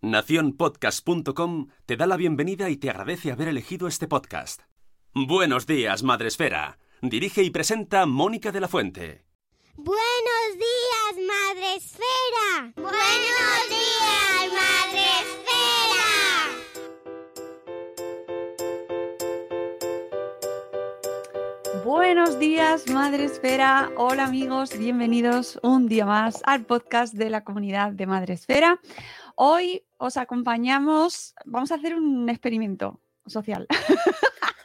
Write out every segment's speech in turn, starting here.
Naciónpodcast.com te da la bienvenida y te agradece haber elegido este podcast. Buenos días, Madre Esfera. Dirige y presenta Mónica de la Fuente. Buenos días, Madre Esfera. Buenos días, Madre Esfera. Buenos días, Madre Esfera. Hola amigos, bienvenidos un día más al podcast de la comunidad de Madre Esfera. Hoy os acompañamos, vamos a hacer un experimento social.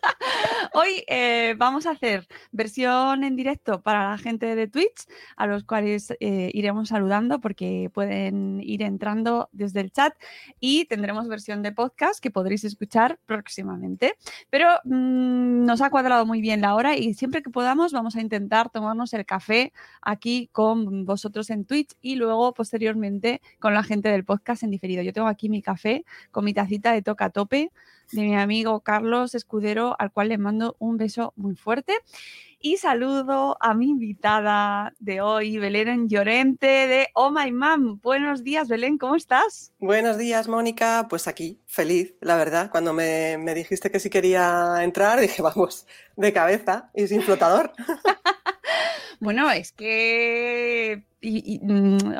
Hoy eh, vamos a hacer versión en directo para la gente de Twitch, a los cuales eh, iremos saludando porque pueden ir entrando desde el chat y tendremos versión de podcast que podréis escuchar próximamente. Pero mmm, nos ha cuadrado muy bien la hora y siempre que podamos vamos a intentar tomarnos el café aquí con vosotros en Twitch y luego posteriormente con la gente del podcast en diferido. Yo tengo aquí mi café con mi tacita de toca tope de mi amigo Carlos Escudero, al cual le mando un beso muy fuerte. Y saludo a mi invitada de hoy, Belén Llorente de Oh My Mom. Buenos días, Belén, ¿cómo estás? Buenos días, Mónica. Pues aquí, feliz, la verdad. Cuando me, me dijiste que sí quería entrar, dije, vamos, de cabeza y sin flotador. Bueno, es que y, y,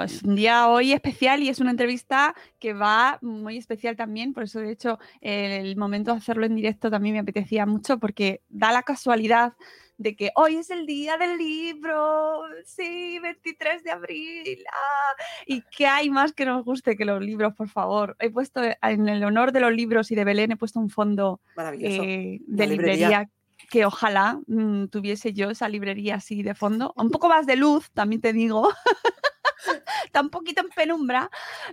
es un día hoy especial y es una entrevista que va muy especial también, por eso de hecho el momento de hacerlo en directo también me apetecía mucho porque da la casualidad de que hoy es el día del libro, sí, 23 de abril, ah, y que hay más que nos guste que los libros, por favor. He puesto en el honor de los libros y de Belén, he puesto un fondo eh, de librería. librería que ojalá mmm, tuviese yo esa librería así de fondo. Un poco más de luz, también te digo. Está un poquito en penumbra,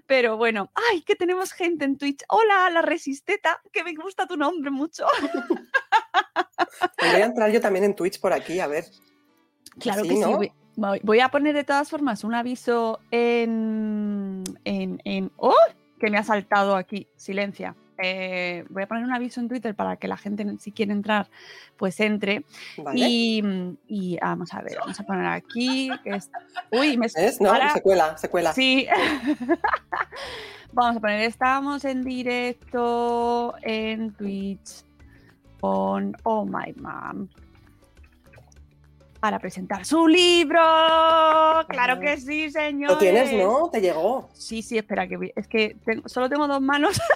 pero bueno. ¡Ay, que tenemos gente en Twitch! ¡Hola, la Resisteta! Que me gusta tu nombre mucho. Voy a entrar yo también en Twitch por aquí, a ver. Claro sí, que ¿no? sí. Voy a poner de todas formas un aviso en. en, en... ¡Oh! Que me ha saltado aquí. Silencia. Eh, voy a poner un aviso en Twitter para que la gente, si quiere entrar, pues entre. Vale. Y, y, vamos a ver, vamos a poner aquí. Que es... Uy, me ¿Es? No, se cuela, se cuela. Sí. vamos a poner, estamos en directo en Twitch con Oh My Mom para presentar su libro. Claro que sí, señor. Lo tienes, ¿no? Te llegó. Sí, sí, espera, que es que tengo, solo tengo dos manos.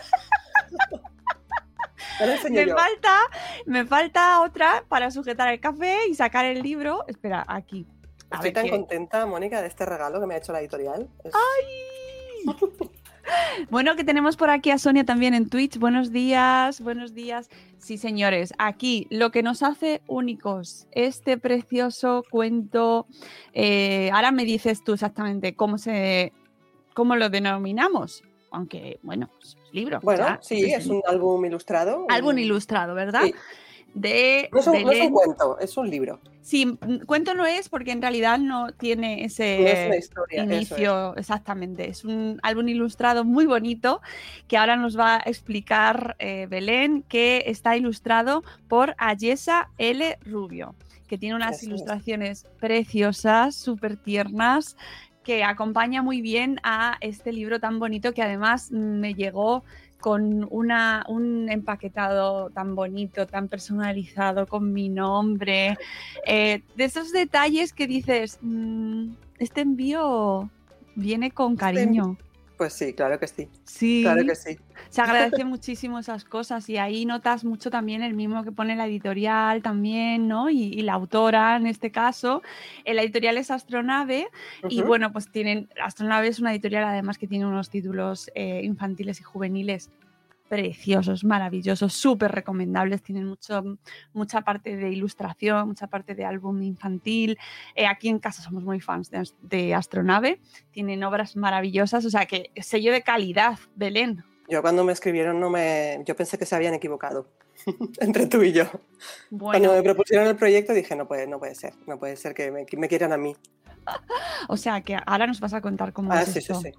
me yo. falta, me falta otra para sujetar el café y sacar el libro. Espera, aquí. A Estoy tan qué... contenta, Mónica, de este regalo que me ha hecho la editorial. Es... ¡Ay! Bueno, que tenemos por aquí a Sonia también en Twitch. Buenos días, buenos días. Sí, señores, aquí lo que nos hace únicos, este precioso cuento. Eh, ahora me dices tú exactamente cómo se, cómo lo denominamos, aunque bueno, libro. Bueno, ya, sí, es, un álbum ilustrado. Álbum ilustrado, ¿verdad? Sí. De no es, un, no es, un, cuento, es un libro. Sí, cuento no es porque en realidad no tiene ese no es una historia, inicio, es. exactamente. Es un álbum ilustrado muy bonito que ahora nos va a explicar eh, Belén, que está ilustrado por Ayesa L. Rubio, que tiene unas ilustraciones es. preciosas, súper tiernas, que acompaña muy bien a este libro tan bonito que además me llegó con una, un empaquetado tan bonito, tan personalizado, con mi nombre, eh, de esos detalles que dices, mmm, este envío viene con cariño. Pues sí, claro que sí. Sí, Claro que sí. se agradece muchísimo esas cosas y ahí notas mucho también el mismo que pone la editorial también, ¿no? Y, y la autora en este caso. Eh, La editorial es Astronave y bueno, pues tienen, Astronave es una editorial además que tiene unos títulos eh, infantiles y juveniles preciosos, maravillosos, súper recomendables, tienen mucho, mucha parte de ilustración, mucha parte de álbum infantil. Eh, aquí en casa somos muy fans de, Ast- de Astronave, tienen obras maravillosas, o sea que sello de calidad, Belén. Yo cuando me escribieron no me, yo pensé que se habían equivocado entre tú y yo. Bueno, Cuando me propusieron el proyecto dije no puede, no puede ser, no puede ser que me, que me quieran a mí. o sea que ahora nos vas a contar cómo Ah, es sí, sí, esto. sí.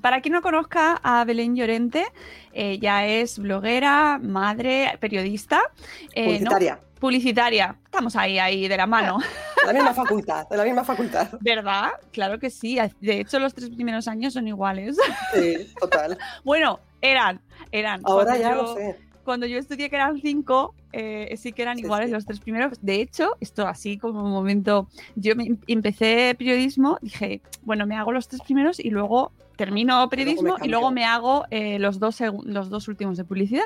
Para quien no conozca a Belén Llorente, ella es bloguera, madre, periodista, eh, ¿no? Publicitaria. publicitaria. Estamos ahí, ahí de la mano, De la misma facultad, de la misma facultad. ¿verdad? Claro que sí. De hecho, los tres primeros años son iguales. Sí, total. bueno, eran, eran. Ahora ya yo- lo sé. Cuando yo estudié que eran cinco, eh, sí que eran Sí, iguales sí. los tres primeros. De hecho, esto así como un momento, yo me em- empecé periodismo, dije, bueno, me hago los tres primeros y luego termino periodismo y luego me hago eh, los, dos los dos últimos de publicidad.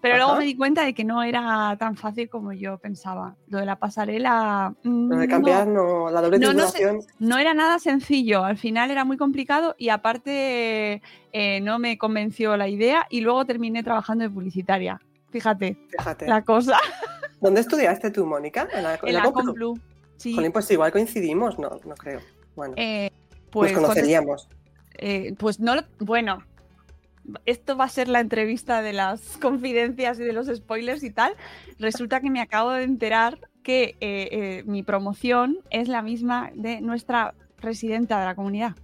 Pero luego Ajá. me di cuenta de que no era tan fácil como yo pensaba. Lo de la pasarela... mm, Lo de no. cambiar, no, la doble No, no titulación. No era nada sencillo, al final era muy complicado y aparte eh, no me convenció la idea y luego terminé trabajando de publicitaria. Fíjate, Fíjate. la cosa. ¿Dónde estudiaste tú, Mónica? En la, en En la la Complu? Complu. Sí. Jolín, pues igual coincidimos, no, no creo. Bueno, Eh, pues pues, conoceríamos. eh, pues no lo- Bueno, esto va a ser la entrevista de las confidencias y de los spoilers y tal. Resulta que me acabo de enterar que eh, eh, mi promoción es la misma de nuestra presidenta de la comunidad.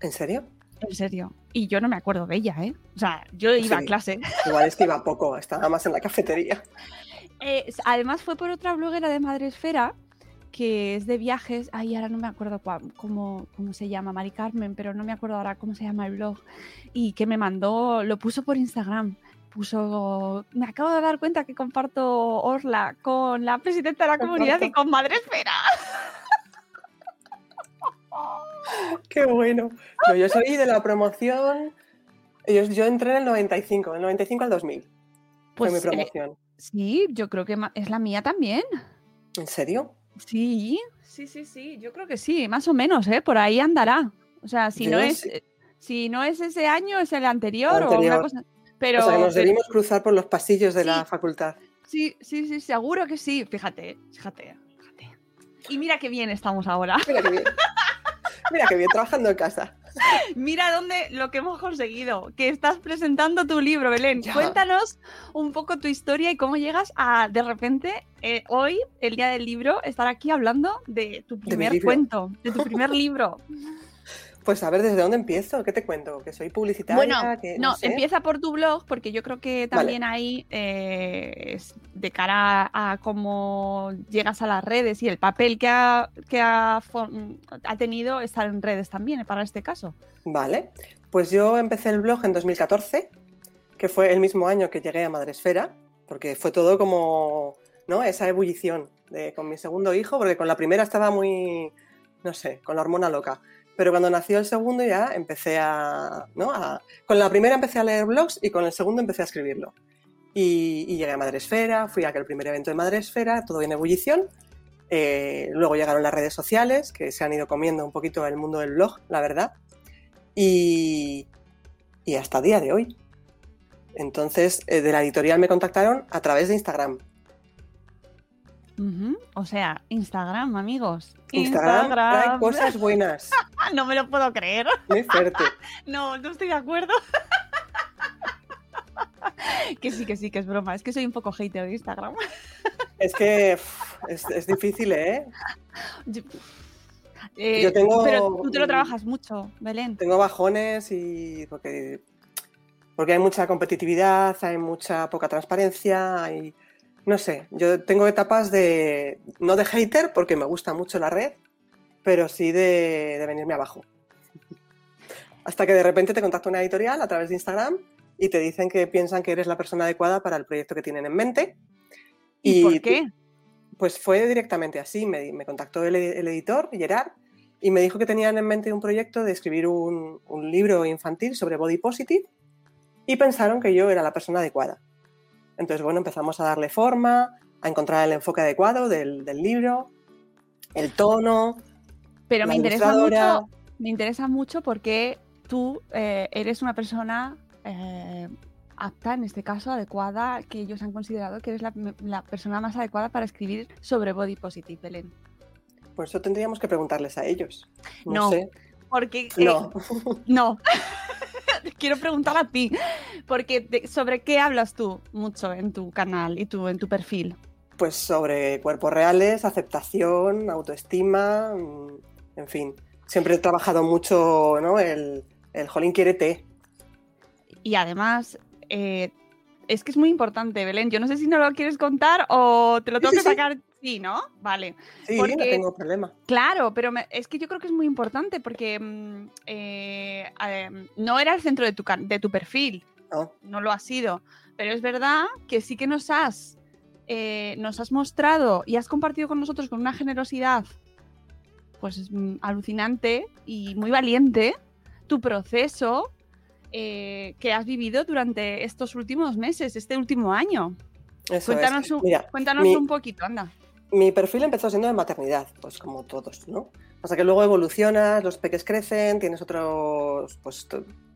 ¿En serio? En serio. Y yo no me acuerdo de ella, ¿eh? O sea, yo iba a clase. Igual es que iba poco, estaba más en la cafetería. Eh, además fue por otra bloguera de Madresfera que es de viajes. Ay, ahora no me acuerdo cua- cómo, cómo se llama, Mari Carmen, pero no me acuerdo ahora cómo se llama el blog. Y que me mandó, lo puso por Instagram. Puso, me acabo de dar cuenta que comparto Orla con la presidenta de la comunidad y con Madresfera. Qué bueno. No, yo soy de la promoción. Yo, yo entré en el 95, del 95 al 2000. Pues fue mi eh, promoción. sí, yo creo que es la mía también. ¿En serio? Sí, sí, sí, sí, yo creo que sí, más o menos, ¿eh? Por ahí andará. O sea, si Yo no es, eh, si no es ese año, es el anterior, o una cosa. Pero, o sea, que nos pero- debimos cruzar por los pasillos de la Sí. facultad. sí, sí, sí, seguro que sí. Fíjate, fíjate, fíjate. Y mira qué bien estamos ahora. Mira qué bien. Mira qué bien, trabajando en casa. Mira dónde lo que hemos conseguido, que estás presentando tu libro, Belén. Ya. Cuéntanos un poco tu historia y cómo llegas a, de repente, eh, hoy, el día del libro, estar aquí hablando de tu primer cuento, de tu primer libro. Pues a ver, ¿desde dónde empiezo? ¿Qué te cuento? ¿Que soy publicitaria? Bueno, que no, sé? empieza por tu blog, porque yo creo que también ahí eh, es de cara a cómo llegas a las redes y el papel que ha, que ha, ha tenido estar en redes también, para este caso. Vale, pues yo empecé el blog en 2014, que fue el mismo año que llegué a Madresfera, porque fue todo como, ¿no? Esa ebullición de, con mi segundo hijo, porque con la primera estaba muy, no sé, con la hormona loca. Pero cuando nació el segundo ya empecé a, ¿no? A- con la primera empecé a leer blogs y con el segundo empecé a escribirlo. Y, llegué a Madresfera, fui a aquel primer evento de Madresfera, todo en ebullición. Eh, luego llegaron las redes sociales, que se han ido comiendo un poquito el mundo del blog, la verdad. Y, y hasta día de hoy. Entonces, eh, de la editorial me contactaron a través de Instagram. O sea, Instagram, amigos. Instagram, trae cosas buenas, no me lo puedo creer. muy fuerte. No, no estoy de acuerdo. que sí, que sí, que es broma. Es que soy un poco hater de Instagram. Es que es, es difícil, ¿eh? Yo, Eh, Yo tengo- Pero tú te lo trabajas mucho, Belén. Tengo bajones y porque, porque hay mucha competitividad, hay mucha poca transparencia, hay, no sé, yo tengo etapas de, no de hater porque me gusta mucho la red, pero sí de, de venirme abajo. Hasta que de repente te contacta una editorial a través de Instagram y te dicen que piensan que eres la persona adecuada para el proyecto que tienen en mente. ¿Y, por qué? Pues fue directamente así, me, me contactó el, el editor, Gerard, y me dijo que tenían en mente un proyecto de escribir un, un libro infantil sobre body positive y pensaron que yo era la persona adecuada. Entonces, bueno, empezamos a darle forma, a encontrar el enfoque adecuado del, del libro, el tono. Pero la me interesa mucho, me interesa mucho porque tú eh, eres una persona eh, apta, en este caso, adecuada, que ellos han considerado que eres la, la persona más adecuada para escribir sobre body positive, Belén. Por eso tendríamos que preguntarles a ellos. No, No, sé. Porque eh, No. no. Quiero preguntar a ti, porque de- sobre qué hablas tú mucho en tu canal y tú en tu perfil. Pues sobre cuerpos reales, aceptación, autoestima, mm, en fin. Siempre he trabajado mucho, ¿no? El, el jolín quiérete. Y además, eh, es que es muy importante, Belén. Yo no sé si no lo quieres contar o te lo tengo sí, que sacar. Sí, ¿no? Vale. Sí, no tengo problema. Claro, pero me- es que yo creo que es muy importante porque mm, eh, eh, no era el centro de tu, de tu perfil, No. no lo ha sido. Pero es verdad que sí que nos has, eh, nos has mostrado y has compartido con nosotros con una generosidad pues mm, alucinante y muy valiente tu proceso eh, que has vivido durante estos últimos meses, este último año. Eso es. Cuéntanos, un, Mira, cuéntanos mi- un poquito, anda. Mi perfil empezó siendo de maternidad, pues como todos, ¿no? Hasta que luego evolucionas, los peques crecen, tienes otros, pues,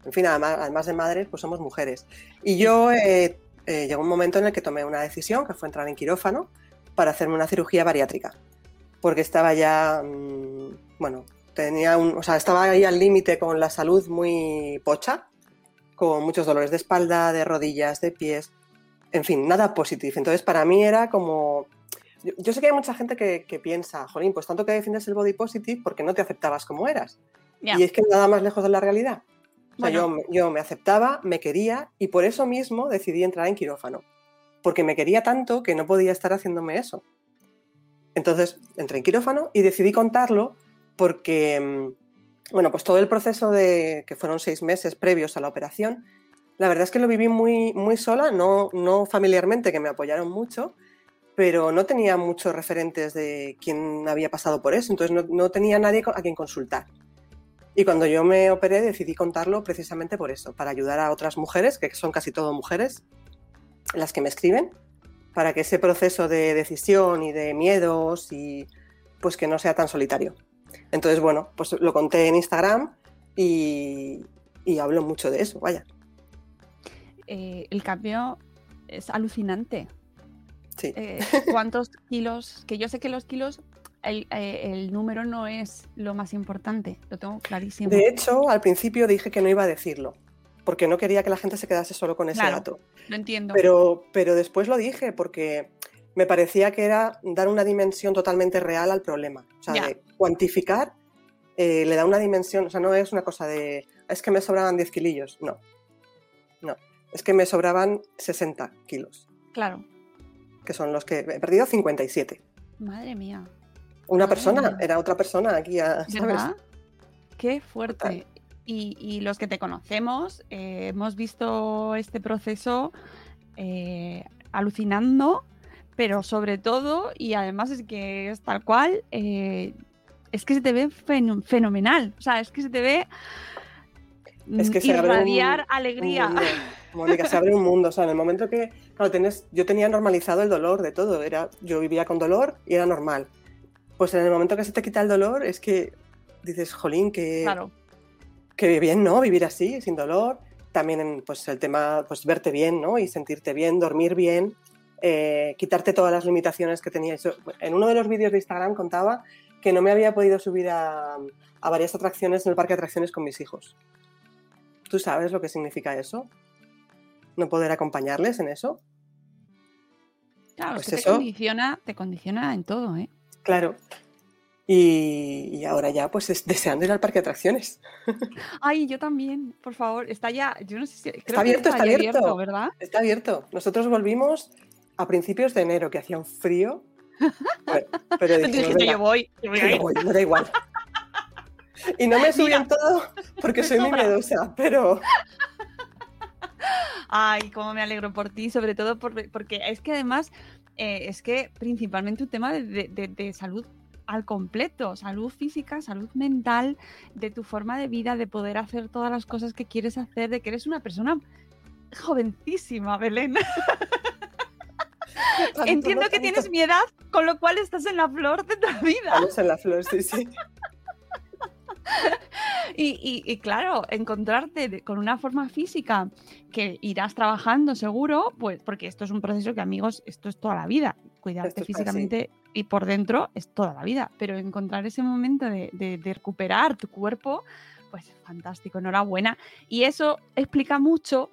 en fin, además, además de madres, pues somos mujeres. Y yo eh, eh, llegó un momento en el que tomé una decisión, que fue entrar en quirófano, para hacerme una cirugía bariátrica, porque estaba ya, mm, bueno, tenía un, o sea, estaba ahí al límite con la salud muy pocha, con muchos dolores de espalda, de rodillas, de pies, en fin, nada positivo. Entonces, para mí era como, yo, yo sé que hay mucha gente que, que piensa, Jolín, pues tanto que defiendes el body positive porque no te aceptabas como eras. Y es que nada más lejos de la realidad. O sea, Bueno. yo, me- yo me aceptaba, me quería y por eso mismo decidí entrar en quirófano. Porque me quería tanto que no podía estar haciéndome eso. Entonces entré en quirófano y decidí contarlo porque, mm, bueno, pues todo el proceso de que fueron seis meses previos a la operación, la verdad es que lo viví muy, muy sola, no, no familiarmente, que me apoyaron mucho, pero no tenía muchos referentes de quién había pasado por eso, entonces no, no tenía nadie a quien consultar. Y cuando yo me operé decidí contarlo precisamente por eso, para ayudar a otras mujeres, que son casi todo mujeres, las que me escriben, para que ese proceso de decisión y de miedos y pues que no sea tan solitario. Entonces, bueno, pues lo conté en Instagram y, y hablo mucho de eso, vaya. eh, el cambio es alucinante. Sí. Eh, ¿Cuántos kilos? Que yo sé que los kilos, el, eh, el número no es lo más importante, lo tengo clarísimo. De hecho, al principio dije que no iba a decirlo, porque no quería que la gente se quedase solo con ese Claro. dato. lo entiendo. Pero, pero después lo dije porque me parecía que era dar una dimensión totalmente real al problema. O sea, Ya. de cuantificar eh, le da una dimensión, o sea, no es una cosa de, es que me sobraban 10 kilillos. No, no, es que me sobraban 60 kilos, Claro. Que son los que he perdido 57. Madre mía. Una Madre persona, mía. era otra persona aquí, a- ¿sabes? ¿Verdad? Qué fuerte. Y, y los que te conocemos, eh, hemos visto este proceso eh, alucinando, pero sobre todo, y además es que es tal cual, eh, es que se te ve feno- fenomenal. O sea, es que se te ve Es que se abre un- irradiar Un alegría. mundo. Mónica, se abre un mundo. O sea, en el momento que claro, tenés- yo tenía normalizado el dolor de todo. Era, yo vivía con dolor y era normal. Pues en el momento que se te quita el dolor es que dices, jolín, que, Claro. que bien, ¿no? Vivir así, sin dolor. También en, pues, el tema, pues verte bien, ¿no? Y sentirte bien, dormir bien, eh, quitarte todas las limitaciones que tenías. Yo, en uno de los vídeos de Instagram contaba que no me había podido subir a, a varias atracciones en el parque de atracciones con mis hijos. ¿Tú sabes lo que significa eso? ¿No poder acompañarles en eso? Claro, Pues es que te eso- condiciona, te condiciona en todo, ¿eh? Claro. Y, y ahora ya, pues es deseando ir al parque de atracciones. Ay, yo también, por favor, está ya, yo no sé si, creo que abierto, está abierto. ¿verdad? Está abierto. Nosotros volvimos a principios de enero, que hacía un frío. Bueno, pero dijimos, Dijiste, "Venga, yo voy, yo voy a que yo ir". voy, me da igual. Y no me subí en todo porque soy muy miedosa, pero Ay, cómo me alegro por ti, sobre todo por- porque es que además, eh, es que principalmente un tema de, de- de- de salud al completo, salud física, salud mental, de tu forma de vida, de poder hacer todas las cosas que quieres hacer, de que eres una persona jovencísima, Belén. Entiendo que tienes mi edad, con lo cual estás en la flor de tu vida. Estamos en la flor, sí, sí. Y, y- y claro, encontrarte con una forma física que irás trabajando seguro, pues porque esto es un proceso que amigos, esto es toda la vida. Cuidarte es así. físicamente y por dentro es toda la vida. Pero encontrar ese momento de, de- de recuperar tu cuerpo, pues fantástico, enhorabuena. Y eso explica mucho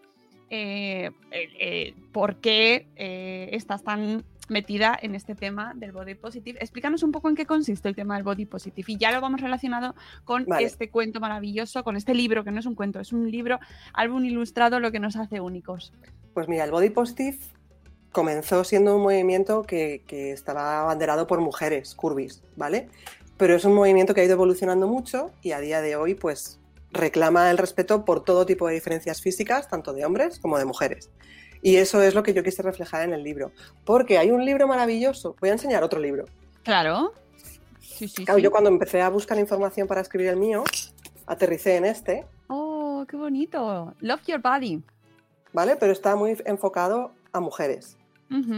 eh, eh, por qué eh, estás tan metida en este tema del body positive. Explícanos un poco en qué consiste el tema del body positive y ya lo vamos relacionado con Vale. este cuento maravilloso, con este libro, que no es un cuento, es un libro, álbum ilustrado, lo que nos hace únicos. Pues mira, el Body Positive comenzó siendo un movimiento que, que estaba abanderado por mujeres, curvis, ¿vale? Pero es un movimiento que ha ido evolucionando mucho y a día de hoy, pues, reclama el respeto por todo tipo de diferencias físicas, tanto de hombres como de mujeres. Y eso es lo que yo quise reflejar en el libro. Porque hay un libro maravilloso. Voy a enseñar otro libro. Claro. Sí, sí, Claro, sí. yo cuando empecé a buscar información para escribir el mío, aterricé en este, Oh, qué bonito. Love Your Body. ¿vale? Pero está muy enfocado a mujeres.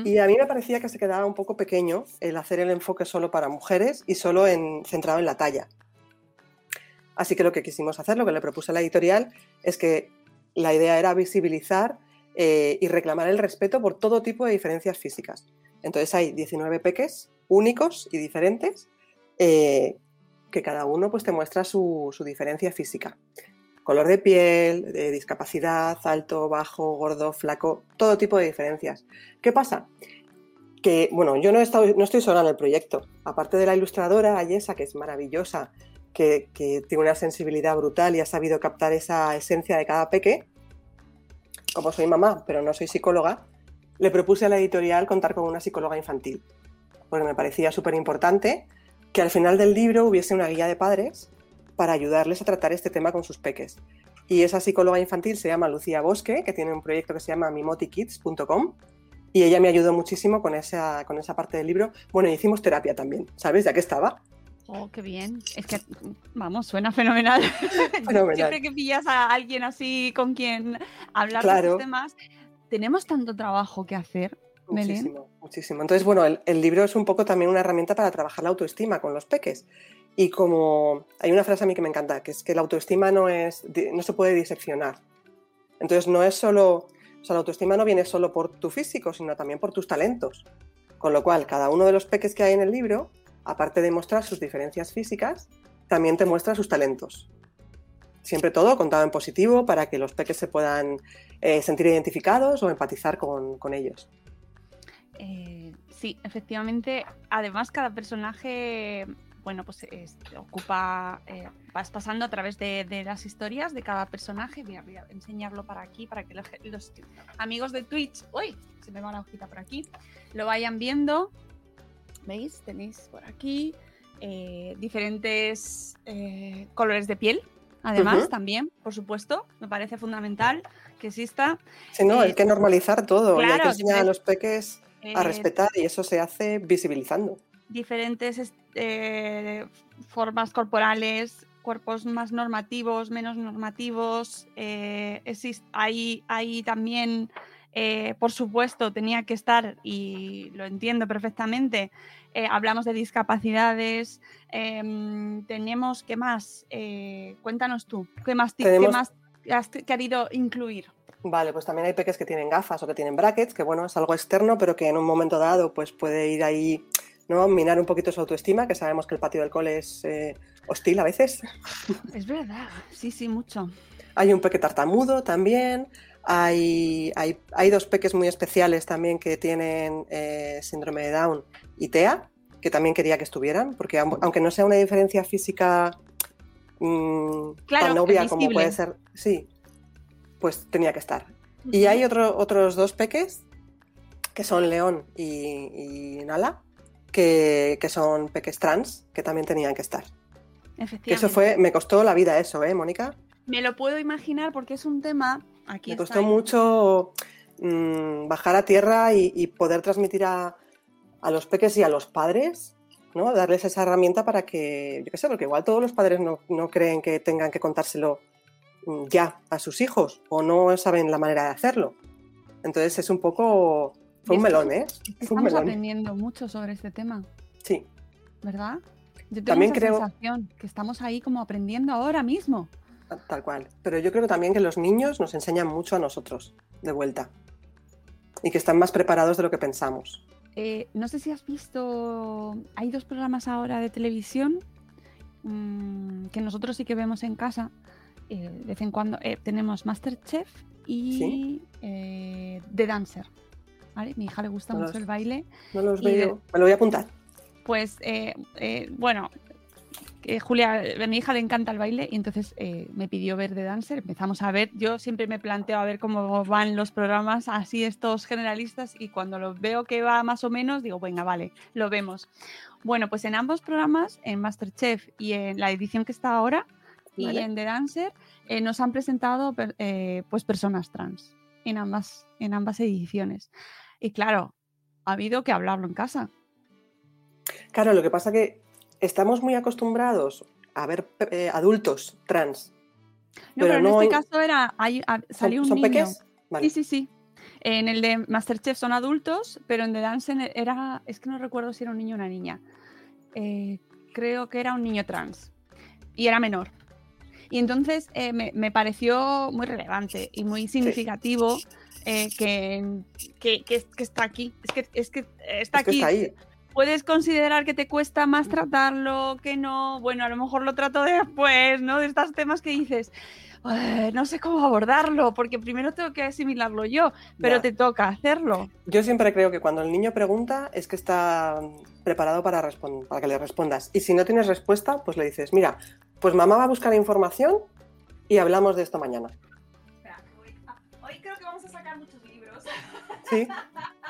Y a mí me parecía que se quedaba un poco pequeño el hacer el enfoque solo para mujeres y solo en, centrado en la talla. Así que lo que quisimos hacer, lo que le propuse a la editorial, es que la idea era visibilizar eh, y reclamar el respeto por todo tipo de diferencias físicas. Entonces hay 19 peques únicos y diferentes eh, que cada uno pues, te muestra su, su diferencia física. Color de piel, de discapacidad, alto, bajo, gordo, flaco, todo tipo de diferencias. ¿Qué pasa? Que, bueno, yo no, he estado- no estoy sola en el proyecto. Aparte de la ilustradora Ayesa, que es maravillosa, que, que tiene una sensibilidad brutal y ha sabido captar esa esencia de cada peque, como soy mamá, pero no soy psicóloga, le propuse a la editorial contar con una psicóloga infantil, porque me parecía súper importante que al final del libro hubiese una guía de padres para ayudarles a tratar este tema con sus peques. Y esa psicóloga infantil se llama Lucía Bosque, que tiene un proyecto que se llama mimotikids.com, y ella me ayudó muchísimo con esa, con esa parte del libro. Bueno, hicimos terapia también, ¿sabes? Ya que estaba. Oh, qué bien. Es que, vamos, suena fenomenal. Fenomenal. Siempre que pillas a alguien así con quien hablar de Claro. estos temas, tenemos tanto trabajo que hacer. Belén. Muchísimo, muchísimo. Entonces, bueno, el, el libro es un poco también una herramienta para trabajar la autoestima con los peques. Y como hay una frase a mí que me encanta, que es que la autoestima no, es, no se puede diseccionar. Entonces, no es solo, o sea, la autoestima no viene solo por tu físico, sino también por tus talentos. Con lo cual, cada uno de los peques que hay en el libro, aparte de mostrar sus diferencias físicas, también te muestra sus talentos. Siempre todo contado en positivo para que los peques se puedan eh, sentir identificados o empatizar con- ellos. Eh, sí, efectivamente. Además, cada personaje, bueno, pues es- ocupa, eh, vas pasando a través de, las historias de cada personaje. Voy a, enseñarlo para aquí, para que los, los amigos de Twitch, uy, se me va la hojita por aquí, lo vayan viendo. ¿Veis? Tenéis por aquí eh, diferentes eh, colores de piel. Además, también, por supuesto, me parece fundamental que exista. Sí, no, Eh, hay que normalizar todo y hay claro, que enseñar a los peques a respetar y eso se hace visibilizando. diferentes eh, formas corporales, cuerpos más normativos, menos normativos. eh, hay, hay también, eh, por supuesto, tenía que estar, y lo entiendo perfectamente, eh, hablamos de discapacidades, em, tenemos, ¿qué más? Eh, cuéntanos tú, ¿qué más, ti- qué Tenemos- más has querido incluir? Vale, pues también hay peques que tienen gafas o que tienen brackets, que bueno, es algo externo, pero que en un momento dado pues puede ir ahí, ¿no? Minar un poquito su autoestima, que sabemos que el patio del cole es hostil a veces. Es verdad, sí, sí, mucho. Hay un peque tartamudo también. Hay, hay, hay dos peques muy especiales también que tienen eh, síndrome de Down y TEA, que también quería que estuvieran, porque aun- aunque no sea una diferencia física mm, Claro, tan obvia como puede ser, sí, pues tenía que estar. Y hay otro- otros dos peques, que son León y, y Nala, que, que son peques trans, que también tenían que estar. Que Efectivamente. eso fue, me costó la vida eso, ¿eh, Mónica? Me lo puedo imaginar porque es un tema. Aquí Me costó ahí. mucho mm, bajar a tierra y, y poder transmitir a, a los peques y a los padres ¿no? Darles esa herramienta para que, yo qué sé, porque igual todos los padres no, no creen que tengan que contárselo mm, ya a sus hijos o no saben la manera de hacerlo. Entonces es un poco... Fue un melón, ¿eh? Fue un Estamos melón. aprendiendo mucho sobre este tema, Sí, ¿verdad? Yo tengo También esa creo- sensación que estamos ahí como aprendiendo ahora mismo. Tal cual. Pero yo creo también que los niños nos enseñan mucho a nosotros, de vuelta. Y que están más preparados de lo que pensamos. Eh, no sé si has visto, hay dos programas ahora de televisión mm, que nosotros sí que vemos en casa. eh, de vez en cuando eh, tenemos Masterchef y Sí. The Dancer. ¿vale? Mi hija le gusta No mucho los- el baile. No los veo. Me lo voy a apuntar. Pues bueno, que Julia, a mi hija le encanta el baile y entonces eh, me pidió ver The Dancer. Empezamos a ver, yo siempre me planteo a ver cómo van los programas así estos generalistas y cuando los veo que va más o menos digo, venga, vale, lo vemos. Bueno, pues en ambos programas, en Masterchef y en la edición que está ahora y Vale. en The Dancer, eh, nos han presentado eh, pues personas trans en ambas, en ambas ediciones. Y claro, ha habido que hablarlo en casa. Claro, lo que pasa que estamos muy acostumbrados a ver eh, adultos trans. No, Pero pero, en no este hay- caso era, hay, a- ¿Son, salió un son niño. peques? Vale. Sí, sí, sí. En el de Masterchef son adultos, pero en The Dance era, es que no recuerdo si era un niño o una niña. Eh, creo que era un niño trans y era menor. Y entonces eh, me, me pareció muy relevante y muy significativo eh, que, que, que- que está aquí. Es que, es que está Es aquí. está ahí. Puedes considerar que te cuesta más tratarlo, que no. Bueno, a lo mejor lo trato después, ¿no? De estos temas que dices, "Ay, no sé cómo abordarlo, porque primero tengo que asimilarlo yo, pero Ya. te toca hacerlo. Yo siempre creo que cuando el niño pregunta es que está preparado para, para que le respondas. Y si no tienes respuesta, pues le dices, mira, pues mamá va a buscar información y hablamos de esto mañana. Hoy creo que vamos a sacar muchos libros. Sí,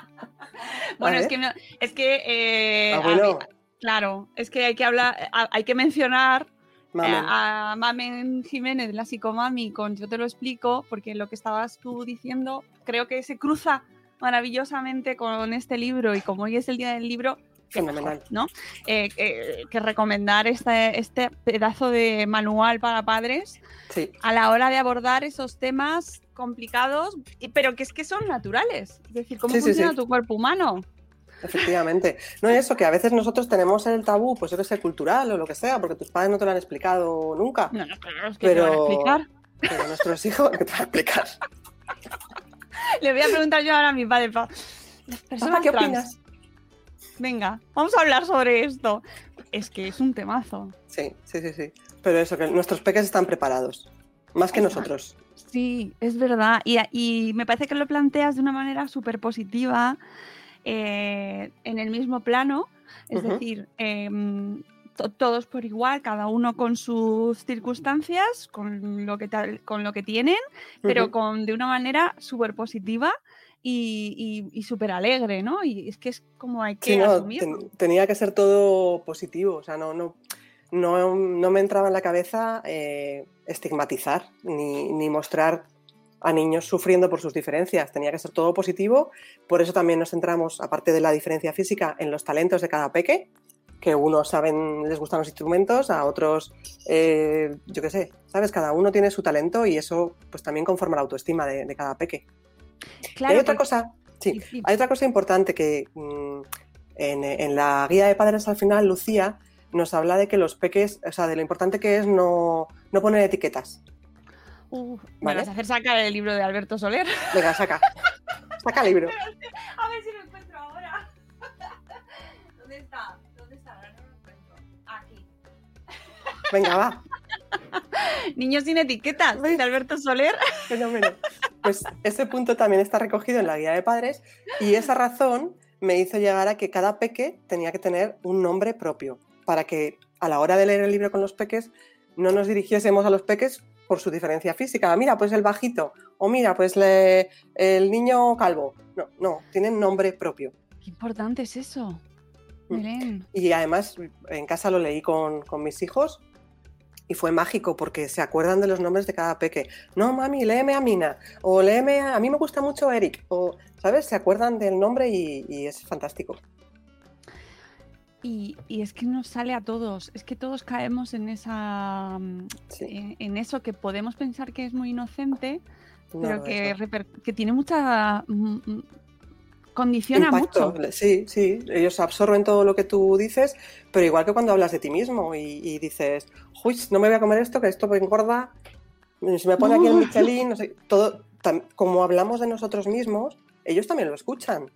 Bueno, es que, no- es que eh, mí- claro, es que hay que hablar, hay que mencionar mamen. Eh, a Mamen Jiménez, la psicomami, con Yo te lo explico, porque lo que estabas tú diciendo creo que se cruza maravillosamente con este libro y como hoy es el día del libro, Fenomenal. ¿no? Eh, eh, que recomendar este, este pedazo de manual para padres Sí, a la hora de abordar esos temas complicados, pero que es que son naturales. Es decir, cómo Sí, funciona sí. tu cuerpo humano. efectivamente. No es eso, que a veces nosotros tenemos el tabú, pues yo que sé, cultural o lo que sea, porque tus padres no te lo han explicado nunca. No, no, claro, es que te van a Pero- explicar. Pero nuestros hijos, ¿qué te va a explicar? Le voy a preguntar yo ahora a mi padre. pa- Las personas Papá, ¿qué trans. opinas? Venga, vamos a hablar sobre esto. Es que es un temazo. Sí, sí, sí, sí. Pero eso, que nuestros peques están preparados. Más que Exacto. nosotros. Sí, es verdad. Y, y me parece que lo planteas de una manera súper positiva, eh, en el mismo plano. Es decir, em, to- todos por igual, cada uno con sus circunstancias, con lo que, tal- con lo que tienen, pero con, de una manera súper positiva y, y, y súper alegre, ¿no? Y es que es como hay que Sí, no, ten- tenía que ser todo positivo, o sea, no, no, no, no me entraba en la cabeza eh, estigmatizar ni, ni mostrar a niños sufriendo por sus diferencias, tenía que ser todo positivo, por eso también nos centramos, aparte de la diferencia física, en los talentos de cada peque, que unos saben, les gustan los instrumentos, a otros, eh, yo qué sé, ¿sabes? Cada uno tiene su talento y eso pues también conforma la autoestima de, de cada peque. Claro, hay otra cosa, sí. hay otra cosa importante que mm, en, en la guía de padres al final, Lucía nos habla de que los peques, o sea, de lo importante que es no, no poner etiquetas. Vale. vas a hacer sacar el libro de Alberto Soler. Venga, saca. saca el libro. A ver si lo encuentro ahora. ¿Dónde está? ¿Dónde está? Ahora no lo encuentro. Aquí. Venga, va. Niños sin etiquetas, ¿Ves? de Alberto Soler. Fenómeno. Pues ese punto también está recogido en la guía de padres y esa razón me hizo llegar a que cada peque tenía que tener un nombre propio para que a la hora de leer el libro con los peques no nos dirigiésemos a los peques por su diferencia física. Mira, pues el bajito o mira, pues le- el niño calvo. No, no, tienen nombre propio. Qué importante es eso, Mm. Belén. Y además en casa lo leí con, con mis hijos y fue mágico porque se acuerdan de los nombres de cada peque. No, mami, léeme a Mina. O léeme a... A mí me gusta mucho Eric. O, ¿sabes? Se acuerdan del nombre y, y es fantástico. Y, y es que nos sale a todos, es que todos caemos en esa mm, Sí. en, en eso que podemos pensar que es muy inocente, No, pero que, reper- que tiene mucha mm, mm, condiciona Impacto, mucho. Sí, sí, ellos absorben todo lo que tú dices, pero igual que cuando hablas de ti mismo y, y dices, uy, no me voy a comer esto, que esto me engorda, se me pone aquí el. Michelin, no sé, todo, tam- como hablamos de nosotros mismos, ellos también lo escuchan.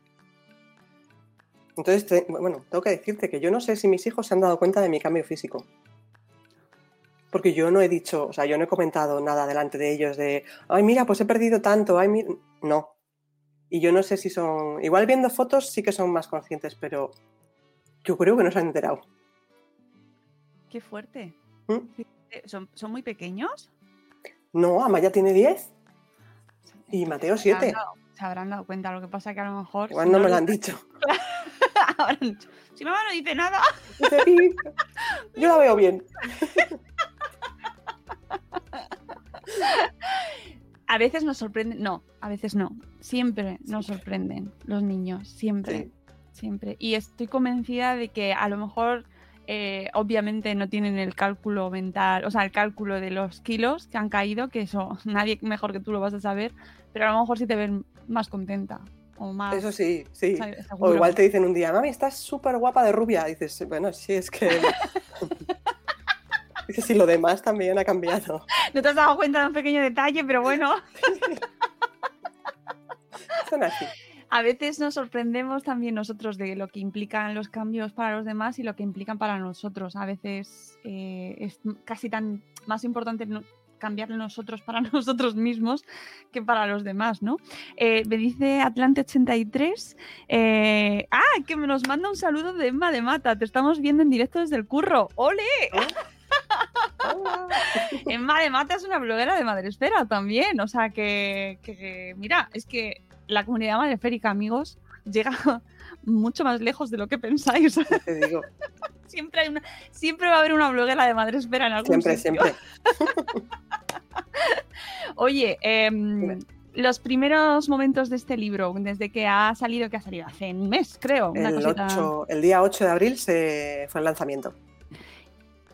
Entonces, te- bueno, tengo que decirte que yo no sé si mis hijos se han dado cuenta de mi cambio físico. Porque yo no he dicho, o sea, yo no he comentado nada delante de ellos de, ay, mira, pues he perdido tanto, ay, mi-". no. Y yo no sé si son, igual viendo fotos sí que son más conscientes, pero yo creo que no se han enterado. Qué fuerte. ¿Mm? Eh, ¿Son, son muy pequeños? No, Amaya tiene 10, Y Mateo, Se habrán siete. Se habrán dado cuenta, lo que pasa que a lo mejor... igual si no me lo han dicho. dicho, Si mamá no dice nada. Yo la veo bien. a veces nos sorprenden, no, a veces no, siempre nos sorprenden los niños, siempre, Sí. siempre. Y estoy convencida de que a lo mejor, eh, obviamente no tienen el cálculo mental, o sea, el cálculo de los kilos que han caído, que eso nadie mejor que tú lo vas a saber, pero a lo mejor sí te ven más contenta o más... Eso sí, sí. O igual te dicen un día, mami, estás súper guapa de rubia. Y dices, bueno, sí, es que... Dices, y lo demás también ha cambiado. No te has dado cuenta de un pequeño detalle, pero bueno. Son así. A veces nos sorprendemos también nosotros de lo que implican los cambios para los demás y lo que implican para nosotros. A veces eh, es casi tan más importante cambiar nosotros para nosotros mismos que para los demás, ¿no? Eh, me dice Atlante83, eh, ah, que me nos manda un saludo de Emma de Mata, te estamos viendo en directo desde el curro, ¡ole! Hola. Emma de Mata es una bloguera de Madresfera también. O sea que, que, mira, es que la comunidad madresférica, amigos, llega mucho más lejos de lo que pensáis. Te digo, siempre, hay una, siempre va a haber una bloguera de Madresfera en algún siempre, sitio. siempre. Oye, em, los primeros momentos de este libro, desde que ha salido, que ha salido hace un mes, creo. Una El, cosita. 8, el día 8 de abril se fue el lanzamiento.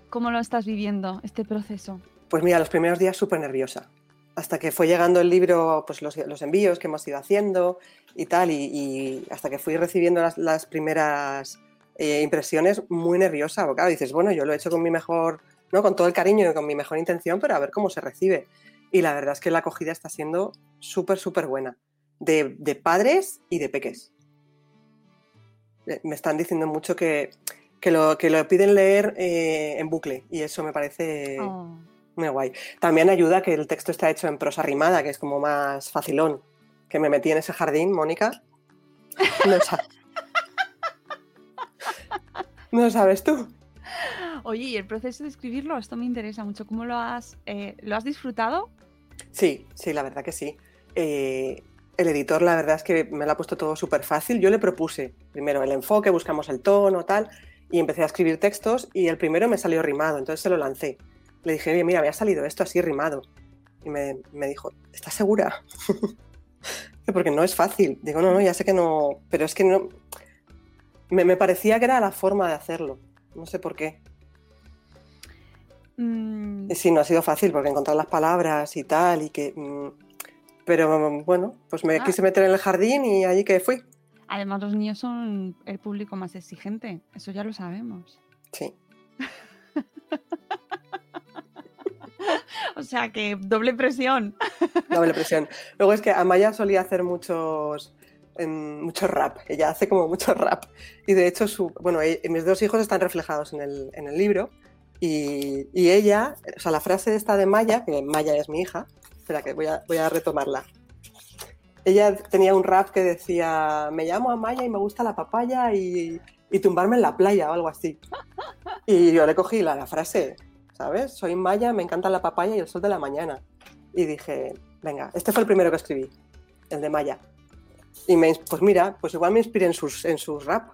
¿Cómo lo estás viviendo, este proceso? Pues mira, los primeros días súper nerviosa. Hasta que fue llegando el libro, pues los, los envíos que hemos ido haciendo y tal, y, y hasta que fui recibiendo las, las primeras eh, impresiones, muy nerviosa. Porque claro, dices, bueno, yo lo he hecho con mi mejor, ¿no? Con todo el cariño y con mi mejor intención, pero a ver cómo se recibe. Y la verdad es que la acogida está siendo súper, súper buena. De, de padres y de peques. Eh, Me están diciendo mucho que, que, lo, que lo piden leer eh, en bucle y eso me parece Oh. Muy guay. También ayuda que el texto está hecho en prosa rimada, que es como más facilón. Que me metí en ese jardín, Mónica. No, sa- No sabes tú. Oye, y el proceso de escribirlo, esto me interesa mucho. ¿Cómo lo has, eh, lo has disfrutado? Sí, sí, la verdad que sí. Eh, el editor, la verdad es que me lo ha puesto todo súper fácil. Yo le propuse primero el enfoque, buscamos el tono, tal, y empecé a escribir textos y el primero me salió rimado, entonces se lo lancé. Le dije, oye, mira, me ha salido esto así rimado. Y me, me dijo, ¿estás segura? Porque no es fácil. Digo, no, no, ya sé que no, pero es que no... Me, me parecía que era la forma de hacerlo. No sé por qué. Mm, sí, no ha sido fácil porque encontrar las palabras y tal, y que. mm, Pero bueno, pues me Ah. quise meter en el jardín y allí que fui. Además, los niños son el público más exigente, eso ya lo sabemos. Sí. O sea que doble presión. Doble presión. Luego es que Amaya solía hacer muchos. em, mucho rap. Ella hace como mucho rap. Y de hecho, bueno, e- mis dos hijos están reflejados en el, en el libro. Y, y ella, o sea, la frase esta de Maya, que Maya es mi hija, espera que voy a, voy a retomarla. Ella tenía un rap que decía, me llamo Amaya y me gusta la papaya y, y tumbarme en la playa o algo así. Y yo le cogí la, la frase, ¿sabes? Soy Maya, me encanta la papaya y el sol de la mañana. Y dije, venga, este fue el primero que escribí, el de Maya. Y me, pues mira, pues igual me inspiré en sus, en sus rap.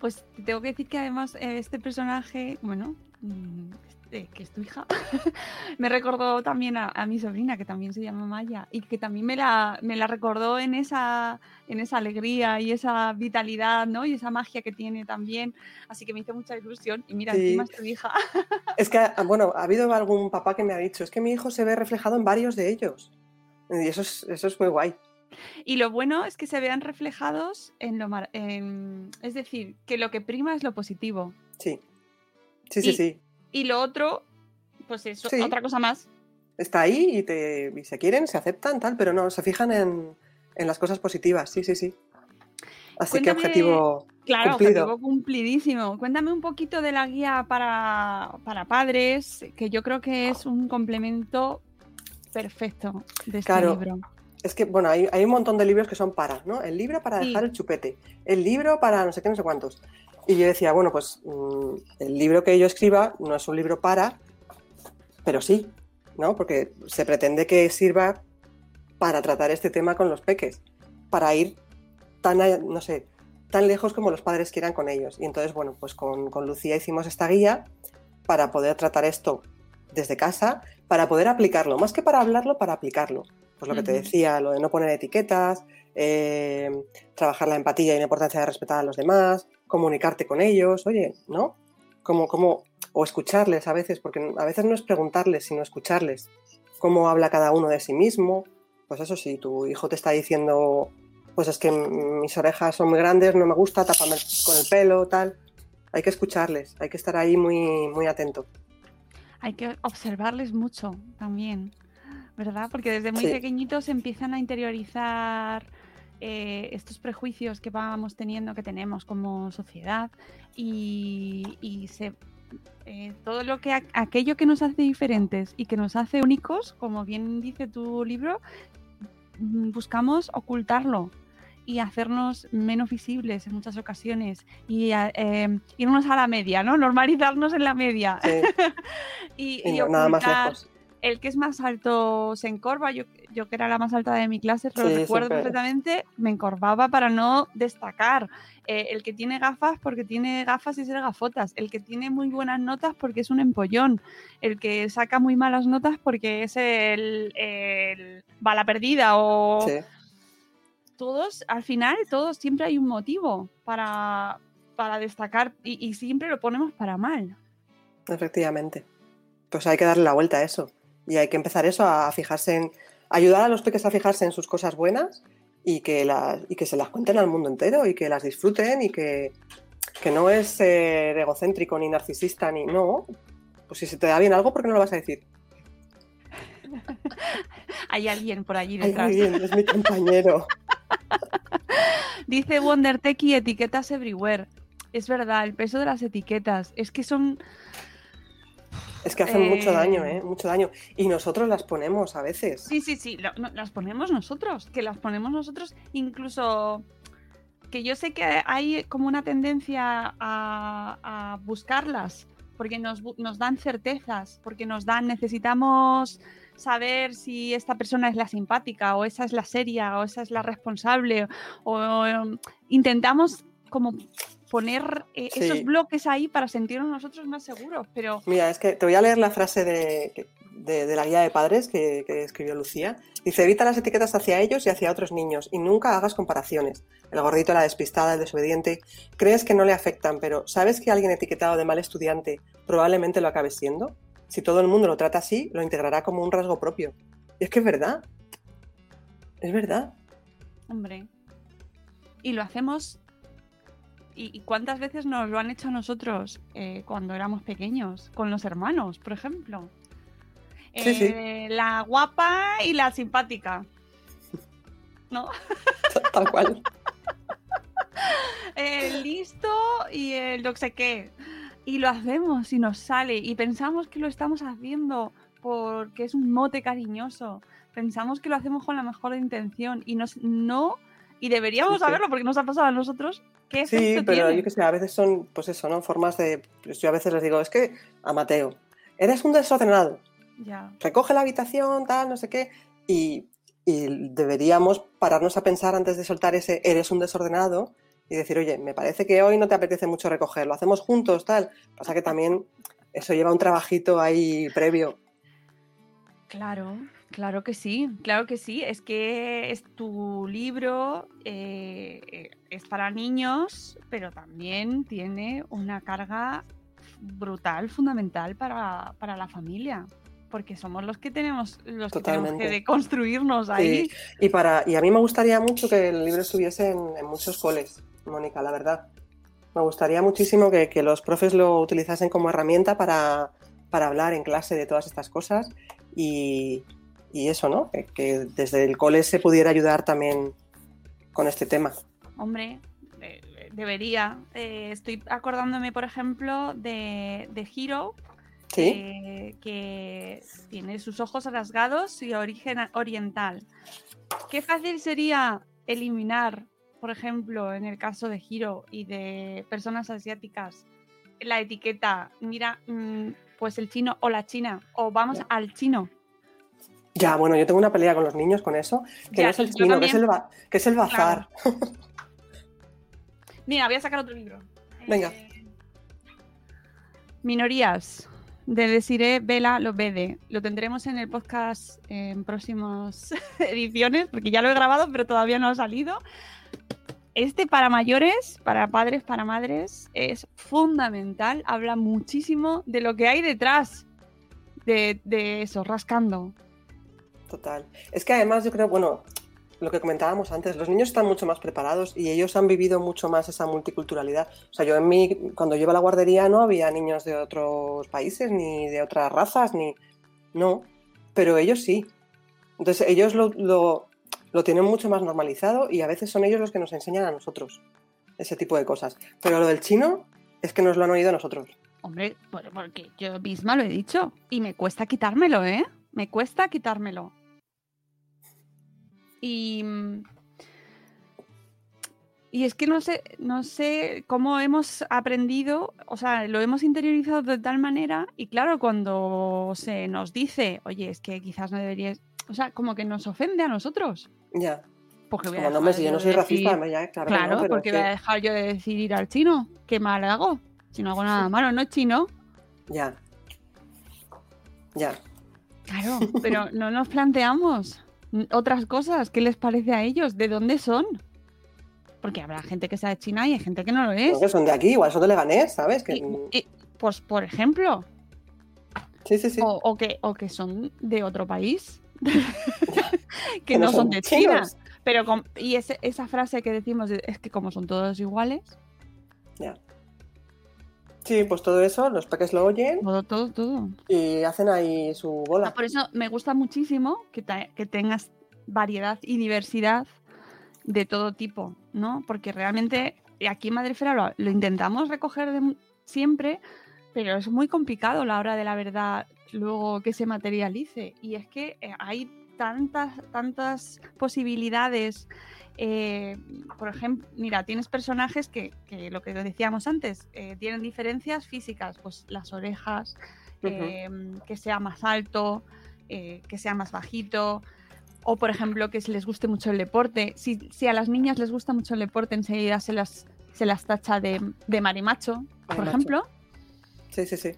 Pues te tengo que decir que además eh, este personaje, bueno, mm, eh, que es tu hija, me recordó también a, a, mi sobrina, que también se llama Maya, y que también me la, me la recordó en esa, en esa alegría y esa vitalidad, ¿no? Y esa magia que tiene también. Así que me hizo mucha ilusión. Y mira, Sí. encima es tu hija. Es que, ah, bueno, ha habido algún papá que me ha dicho, es que mi hijo se ve reflejado en varios de ellos. Y eso es, eso es muy guay. Y lo bueno es que se vean reflejados en lo mar- en- es decir, que lo que prima es lo positivo. Sí. Sí, sí, sí. Y lo otro, pues es Sí. otra cosa más. Está ahí y, te, y se quieren, se aceptan, tal, pero no, se fijan en, en las cosas positivas. Sí, sí, sí. Así que objetivo Claro, cumplido. objetivo cumplidísimo. Cuéntame un poquito de la guía para, para padres, que yo creo que es un complemento perfecto de este Claro. libro. Es que, bueno, hay, hay un montón de libros que son para, ¿no? El libro para Sí. dejar el chupete, el libro para no sé qué, no sé cuántos. Y yo decía, bueno, pues mm, el libro que yo escriba no es un libro para, pero sí, ¿no? Porque se pretende que sirva para tratar este tema con los peques, para ir tan, no sé, tan lejos como los padres quieran con ellos. Y entonces, bueno, pues con, con Lucía hicimos esta guía para poder tratar esto desde casa, para poder aplicarlo, más que para hablarlo, para aplicarlo. Pues lo que te decía, lo de no poner etiquetas, eh, trabajar la empatía y la importancia de respetar a los demás, comunicarte con ellos, oye, ¿no? Como, como, o escucharles a veces, porque a veces no es preguntarles, sino escucharles cómo habla cada uno de sí mismo. Pues eso, si tu hijo te está diciendo, pues es que mis orejas son muy grandes, no me gusta, tápame con el pelo, tal. Hay que escucharles, hay que estar ahí muy, muy atento. Hay que observarles mucho también, ¿verdad? Porque desde muy Sí. pequeñitos empiezan a interiorizar eh, estos prejuicios que vamos teniendo, que tenemos como sociedad, y, y se, eh, todo lo que aquello que nos hace diferentes y que nos hace únicos, como bien dice tu libro, mm, buscamos ocultarlo y hacernos menos visibles en muchas ocasiones y eh, irnos a la media, ¿no? Normalizarnos en la media. Sí, y, y y no- nada más lejos. El que es más alto se encorva. Yo, yo que era la más alta de mi clase, lo Sí, recuerdo siempre. perfectamente, me encorvaba para no destacar. Eh, el que tiene gafas porque tiene gafas y ser gafotas. El que tiene muy buenas notas porque es un empollón. El que saca muy malas notas porque es el, el bala perdida o Sí. todos, al final, todos siempre hay un motivo para, para destacar y, y siempre lo ponemos para mal. Efectivamente. Pues hay que darle la vuelta a eso. Y hay que empezar eso, a fijarse en. ayudar a los peques a fijarse en sus cosas buenas y que, las, y que se las cuenten al mundo entero y que las disfruten y que, que no es ser egocéntrico ni narcisista ni. No. Pues si se te da bien algo, ¿por qué no lo vas a decir? Hay alguien por allí Hay detrás. alguien, es mi compañero. Dice WonderTech etiquetas everywhere. Es verdad, el peso de las etiquetas. Es que son. Es que hacen mucho Eh. daño, ¿eh? Mucho daño. Y nosotros las ponemos a veces. Sí, sí, sí. lo- no, las ponemos nosotros. Que las ponemos nosotros. Incluso. Que yo sé que hay como una tendencia a, a buscarlas. Porque nos, dan certezas. Porque nos dan. Necesitamos saber si esta persona es la simpática. O esa es la seria. O esa es la responsable. O, intentamos como poner eh, esos bloques ahí para sentirnos nosotros más seguros. Pero. Mira, es que te voy a leer la frase de, de- de la guía de padres que, que escribió Lucía. Dice, evita las etiquetas hacia ellos y hacia otros niños y nunca hagas comparaciones. El gordito, la despistada, el desobediente, crees que no le afectan, pero ¿sabes que alguien etiquetado de mal estudiante probablemente lo acabe siendo? Si todo el mundo lo trata así, lo integrará como un rasgo propio. Y es que es verdad. Es verdad. Hombre. Y lo hacemos. ¿Y, y cuántas veces nos lo han hecho a nosotros eh, cuando éramos pequeños? Con los hermanos, por ejemplo. Sí, sí. Eh, La guapa y la simpática. ¿No? Tal cual. El listo y el no sé qué. Y lo hacemos y nos sale. Y pensamos que lo estamos haciendo porque es un mote cariñoso. Pensamos que lo hacemos con la mejor intención. Y nos, no. Y deberíamos Sí, saberlo porque nos ha pasado a nosotros. ¿Qué Sí, pero tiene? yo que sé, a veces son, pues eso, ¿no? Formas de... pues yo a veces les digo, es que, a Mateo, eres un desordenado. Ya. recoge la habitación, tal, no sé qué, y, y deberíamos pararnos a pensar antes de soltar ese eres un desordenado y decir, oye, me parece que hoy no te apetece mucho recoger, lo hacemos juntos, tal. Pasa que también eso lleva un trabajito ahí previo. Claro, claro que sí, claro que sí. Es que es tu libro eh, eh, es para niños, pero también tiene una carga brutal, fundamental para, para la familia. Porque somos los que tenemos, los que tenemos que deconstruirnos ahí. Sí, y, para, y a mí me gustaría mucho que el libro estuviese en, en muchos coles, Mónica, la verdad. Me gustaría muchísimo que, que los profes lo utilizasen como herramienta para, para hablar en clase de todas estas cosas y, y eso, ¿no? Que, que desde el cole se pudiera ayudar también con este tema. Hombre, eh, debería. Eh, estoy acordándome, por ejemplo, de, de eh, que tiene sus ojos rasgados y origen oriental. Qué fácil sería eliminar, por ejemplo, en el caso de Hiro y de personas asiáticas, la etiqueta, mira, mm, pues el chino o la china, o vamos al chino. Ya, bueno, yo tengo una pelea con los niños con eso, que Ya, no es el chino, que es el, ba- que es el bazar. Mira, voy a sacar otro libro. Venga. Eh, Minorías, de Desiree Vela Lobede. Lo tendremos en el podcast en próximas ediciones, porque ya lo he grabado, pero todavía no ha salido. Este para mayores, para padres, para madres, es fundamental. Habla muchísimo de lo que hay detrás de, de eso, rascando. Total. Es que además yo creo, bueno, lo que comentábamos antes, los niños están mucho más preparados y ellos han vivido mucho más esa multiculturalidad. O sea, yo en mi, cuando yo iba a la guardería no había niños de otros países, ni de otras razas, ni... No, pero ellos sí. Entonces ellos lo, lo, lo tienen mucho más normalizado y a veces son ellos los que nos enseñan a nosotros ese tipo de cosas. Pero lo del chino es que nos lo han oído nosotros. Hombre, por- porque yo misma lo he dicho y me cuesta quitármelo, ¿eh? Me cuesta quitármelo. Y, mm, y es que no sé, no sé cómo hemos aprendido, o sea, lo hemos interiorizado de tal manera y claro, cuando se nos dice, oye, es que quizás no deberías, o sea, como que nos ofende a nosotros. Ya. Porque voy a Como no, dejar si yo no soy racista, ya, claro, Claro, no, pero porque voy a dejar yo de decir ir al chino. ¿Qué mal hago? Si no hago nada malo, no es chino. Ya. Ya. Claro, pero no nos planteamos otras cosas. ¿Qué les parece a ellos? ¿De dónde son? Porque habrá gente que sea de China y hay gente que no lo es. No, que son de aquí, igual son de Leganés, ¿sabes? Que, Y- y, pues, por ejemplo, sí, sí, sí. o, o que, o que son de otro país, que, no, son de China. Pero con- y ese- esa frase que decimos de, es que como son todos iguales, Ya. Sí, pues todo eso, los peques lo oyen todo, todo, todo. y hacen ahí su bola. Ah, Por eso me gusta muchísimo que, que tengas variedad y diversidad de todo tipo, ¿no? Porque realmente aquí en Madrefera lo, lo intentamos recoger de siempre, pero es muy complicado la hora de la verdad luego que se materialice. Y es que eh, hay tantas, tantas posibilidades. Eh, por ejemplo, mira, tienes personajes que, que lo que decíamos antes, eh, tienen diferencias físicas, pues las orejas, em, que sea más alto, eh, que sea más bajito, o por ejemplo que les guste mucho el deporte. Si, si a las niñas les gusta mucho el deporte, enseguida se las, se las tacha de, de marimacho, por Marimacho. ejemplo. Sí, sí, sí.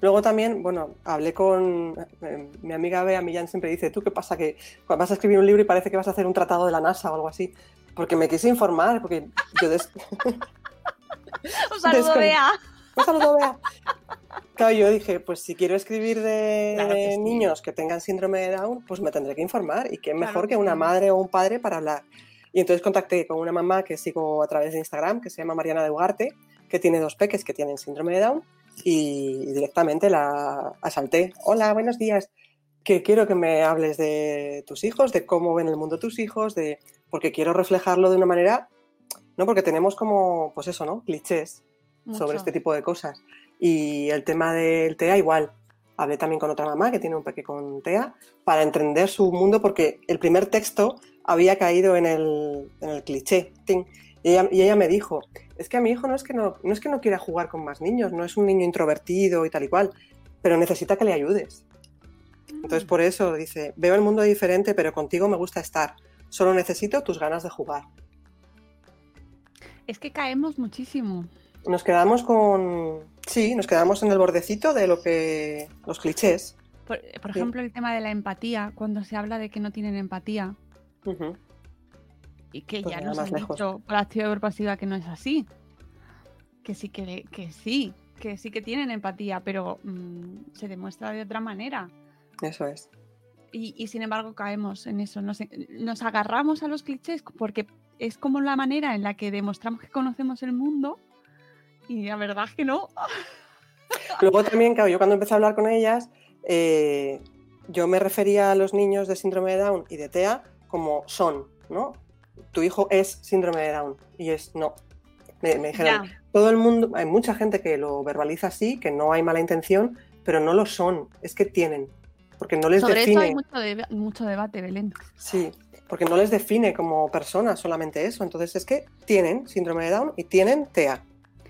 Luego también, bueno, hablé con eh, mi amiga Bea Millán, siempre dice, ¿tú qué pasa? Que vas a escribir un libro y parece que vas a hacer un tratado de la NASA o algo así. Porque me quise informar, porque yo des... Un saludo, Descon- Bea. Un saludo, Bea. Claro, yo dije, pues si quiero escribir de Claro que sí. niños que tengan síndrome de Down, pues me tendré que informar. Y qué Claro mejor que que una madre o un padre para hablar. Y entonces contacté con una mamá que sigo a través de Instagram, que se llama Mariana de Ugarte, que tiene dos peques que tienen síndrome de Down, y directamente la asalté. Hola, buenos días. Que quiero que me hables de tus hijos, de cómo ven el mundo tus hijos, de porque quiero reflejarlo de una manera, no porque tenemos como, pues eso, ¿no? Clichés sobre este tipo de cosas. Y el tema del TEA igual. Hablé también con otra mamá que tiene un peque con TEA para entender su mundo porque el primer texto había caído en el, en el cliché. ting. Y ella, y ella me dijo, es que a mi hijo no es que no, no es que no quiera jugar con más niños, no es un niño introvertido y tal y cual, pero necesita que le ayudes. Entonces por eso dice, veo el mundo diferente, pero contigo me gusta estar. Solo necesito tus ganas de jugar. Es que caemos muchísimo. Nos quedamos con. Sí, nos quedamos en el bordecito de lo que. los clichés. Por, por ejemplo, el tema de la empatía, cuando se habla de que no tienen empatía. Y que Pues ya nos han lejos. dicho por activa y por pasiva que no es así. Que sí que, que sí, que sí que tienen empatía, pero mm, se demuestra de otra manera. Eso es. Y, y sin embargo caemos en eso, nos, nos agarramos a los clichés porque es como la manera en la que demostramos que conocemos el mundo y la verdad es que no. Luego también, claro, yo cuando empecé a hablar con ellas, eh, yo me refería a los niños de síndrome de Down y de TEA como son, ¿no? Tu hijo es síndrome de Down y es no. Me, me dijeron, todo el mundo, hay mucha gente que lo verbaliza así, que no hay mala intención, pero no lo son, es que tienen, porque no les Sobre eso define. hay mucho, deba- mucho debate, Belén. Sí, porque no les define como personas solamente eso. Entonces es que tienen síndrome de Down y tienen TEA,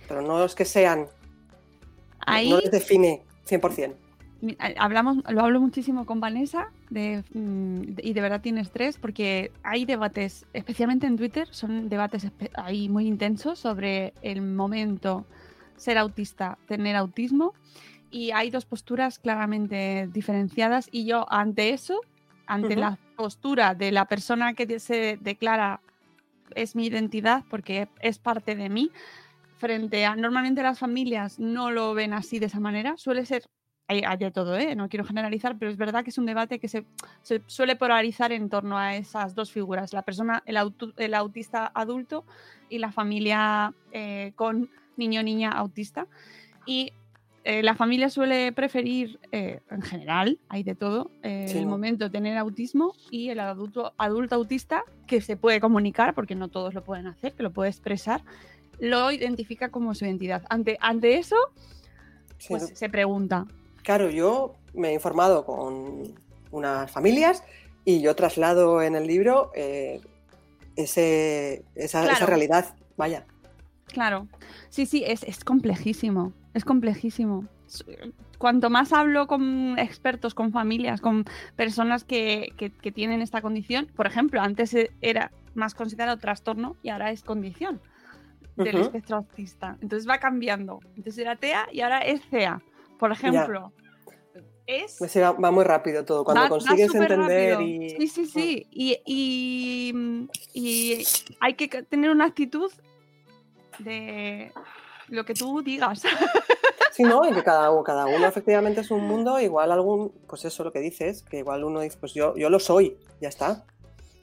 pero no es que sean, Ahí no les define 100%. Hablamos, lo hablo muchísimo con Vanessa de, mm, y de verdad tienes tres porque hay debates, especialmente en Twitter, son debates ahí muy intensos sobre el momento ser autista, tener autismo y hay dos posturas claramente diferenciadas y yo ante eso, ante la postura de la persona que se declara es mi identidad porque es parte de mí, frente a normalmente las familias no lo ven así de esa manera, suele ser hay, hay de todo, ¿eh? no quiero generalizar, pero es verdad que es un debate que se, se suele polarizar en torno a esas dos figuras, la persona, el, autu- el autista adulto y la familia eh, con niño niña autista. Y eh, la familia suele preferir, eh, en general, hay de todo, eh, Sí. el momento de tener autismo y el adulto, adulto autista, que se puede comunicar, porque no todos lo pueden hacer, que lo puede expresar, lo identifica como su identidad. Ante, ante eso, Sí, pues se pregunta, Claro, yo me he informado con unas familias y yo traslado en el libro eh, ese, esa, esa realidad. Vaya, Claro, sí, sí, es, es complejísimo, es complejísimo. Cuanto más hablo con expertos, con familias, con personas que, que- que tienen esta condición, por ejemplo, antes e- era más considerado trastorno y ahora es condición del espectro autista. Entonces va cambiando. Entonces era TEA y ahora es CEA, por ejemplo. Es pues sí, va, va muy rápido todo. Cuando Va- consigues entender rápido. y. Sí, sí, sí. Y, y- y hay que tener una actitud de lo que tú digas. Sí, ¿no? Y que cada, uno- cada uno efectivamente es un mundo, igual algún, pues eso lo que dices, que igual uno dice, pues yo, yo lo soy, ya está.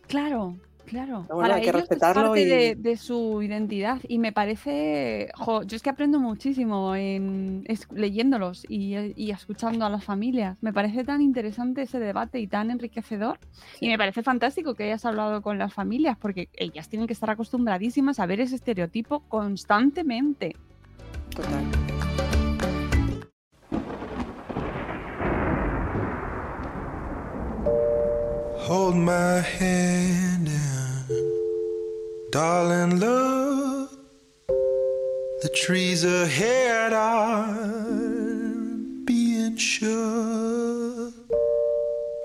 Claro, claro. Bueno, hay que ellos es respetarlo parte y- de, de su identidad y me parece, jo, yo es que aprendo muchísimo en, es- leyéndolos y, y escuchando a las familias. Me parece tan interesante ese debate y tan enriquecedor y me parece fantástico que hayas hablado con las familias porque ellas tienen que estar acostumbradísimas a ver ese estereotipo constantemente. Total. Hold my hand and darling love the trees ahead are being sure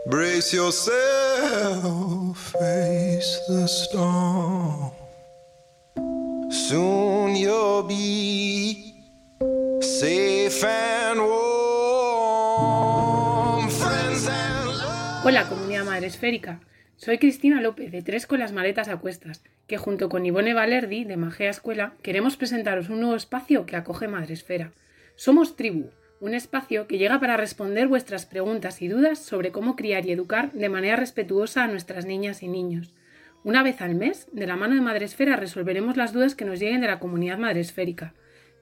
brace yourself face the storm. Soon you'll be safe and warm. Friends and love Hola, comunidad madre esférica. Soy Cristina López, de Tres con las maletas a cuestas, que junto con Ivone Valerdi, de Magea Escuela, queremos presentaros un nuevo espacio que acoge Madresfera. Somos Tribu, un espacio que llega para responder vuestras preguntas y dudas sobre cómo criar y educar de manera respetuosa a nuestras niñas y niños. Una vez al mes, de la mano de Madresfera, resolveremos las dudas que nos lleguen de la comunidad madresférica.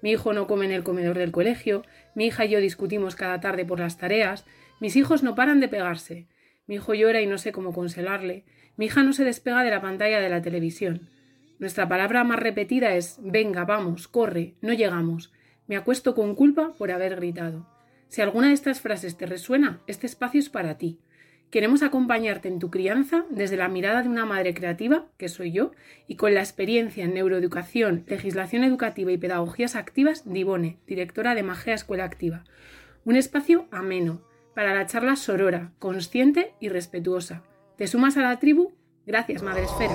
Mi hijo no come en el comedor del colegio, mi hija y yo discutimos cada tarde por las tareas, mis hijos no paran de pegarse, mi hijo llora y no sé cómo consolarle, mi hija no se despega de la pantalla de la televisión. Nuestra palabra más repetida es venga, vamos, corre, no llegamos. Me acuesto con culpa por haber gritado. Si alguna de estas frases te resuena, este espacio es para ti. Queremos acompañarte en tu crianza desde la mirada de una madre creativa, que soy yo, y con la experiencia en neuroeducación, legislación educativa y pedagogías activas de Ivone, directora de Magea Escuela Activa. Un espacio ameno, para la charla sorora, consciente y respetuosa. ¿Te sumas a la tribu? Gracias, Madre Esfera.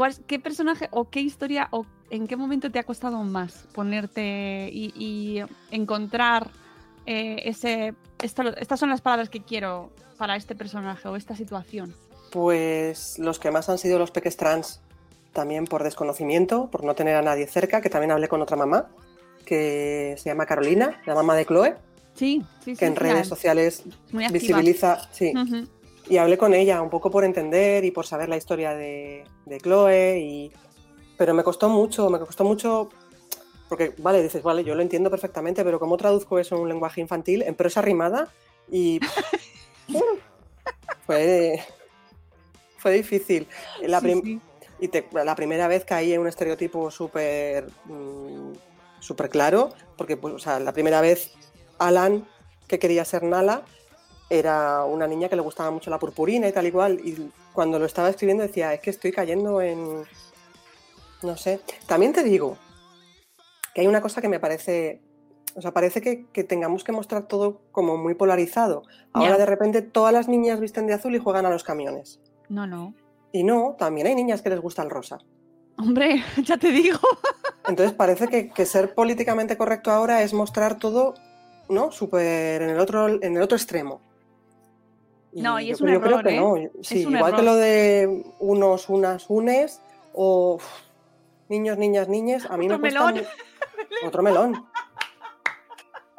¿Cuál- ¿Qué personaje o qué historia o en qué momento te ha costado más ponerte y, y encontrar eh, ese... estas son las palabras que quiero para este personaje o esta situación? Pues los que más han sido los peques trans, también por desconocimiento, por no tener a nadie cerca, que también hablé con otra mamá, que se llama Carolina, la mamá de Chloe, Sí, sí, sí. que en redes sociales visibiliza, sí, Ujú. Y hablé con ella un poco por entender y por saber la historia de, de Chloe, y... pero me costó mucho, me costó mucho, porque, vale, dices, vale, yo lo entiendo perfectamente, pero ¿cómo traduzco eso en un lenguaje infantil, en prosa rimada? Y fue, fue difícil. La Sí. Y te- la primera vez caí en un estereotipo súper mm, súper claro, porque pues, o sea, la primera vez Alan, que quería ser Nala, era una niña que le gustaba mucho la purpurina y tal igual. Y cuando lo estaba escribiendo decía, es que estoy cayendo en... No sé. También te digo que hay una cosa que me parece... O sea, parece que, que tengamos que mostrar todo como muy polarizado. Ahora de repente todas las niñas visten de azul y juegan a los camiones. No, no. Y no, también hay niñas que les gusta el rosa. Hombre, ya te digo. Entonces parece que, que ser políticamente correcto ahora es mostrar todo, ¿no? Súper en el otro, en el otro extremo. No, y yo es un creo- yo creo error, que ¿eh? no. Yo- Sí, un igual que lo de unos, unas, unes, o uf, niños, niñas, niñes, a mí Otro me melón. Otro melón.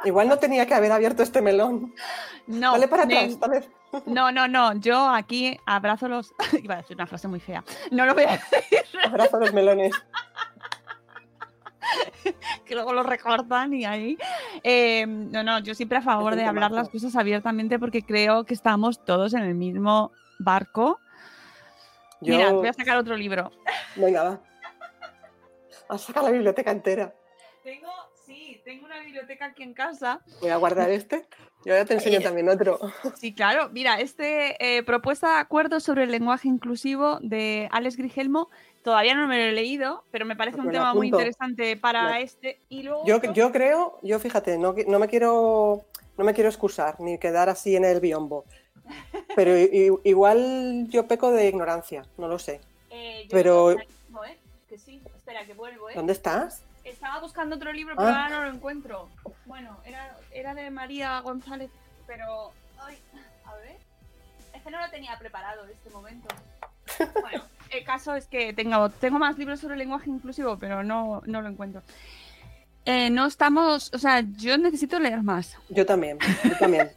Igual no tenía que haber abierto este melón. No, Dale para ne- atrás, dale. no, no, no. Yo aquí abrazo los. Iba a decir una frase muy fea. No lo voy a decir, Abrazo los melones. que luego lo recortan y ahí. Eh, no, no, yo siempre a favor de hablar las cosas abiertamente porque creo que estamos todos en el mismo barco. Yo... Mira, voy a sacar otro libro. Venga, va. A sacar la biblioteca entera. Tengo, sí, tengo una biblioteca aquí en casa. Voy a guardar este y ahora te enseño Eh, también otro. Sí, claro. Mira, este eh, propuesta de acuerdo sobre el lenguaje inclusivo de Alex Grigelmo, todavía no me lo he leído, pero me parece un tema muy interesante para este. Y luego Yo, yo creo, yo fíjate, no, no me quiero no me quiero excusar ni quedar así en el biombo. Pero i- igual yo peco de ignorancia, no lo sé. Eh, yo pero- que ahí mismo. Que sí, espera, que vuelvo, ¿eh? ¿Dónde estás? Estaba buscando otro libro, pero Ah. ahora no lo encuentro. Bueno, era, era de María González, pero. Ay, a ver. Es que no lo tenía preparado en este momento. Bueno, el caso es que tengo, tengo más libros sobre lenguaje inclusivo, pero no, no lo encuentro. Eh, no estamos. O sea, yo necesito leer más. Yo también, yo también.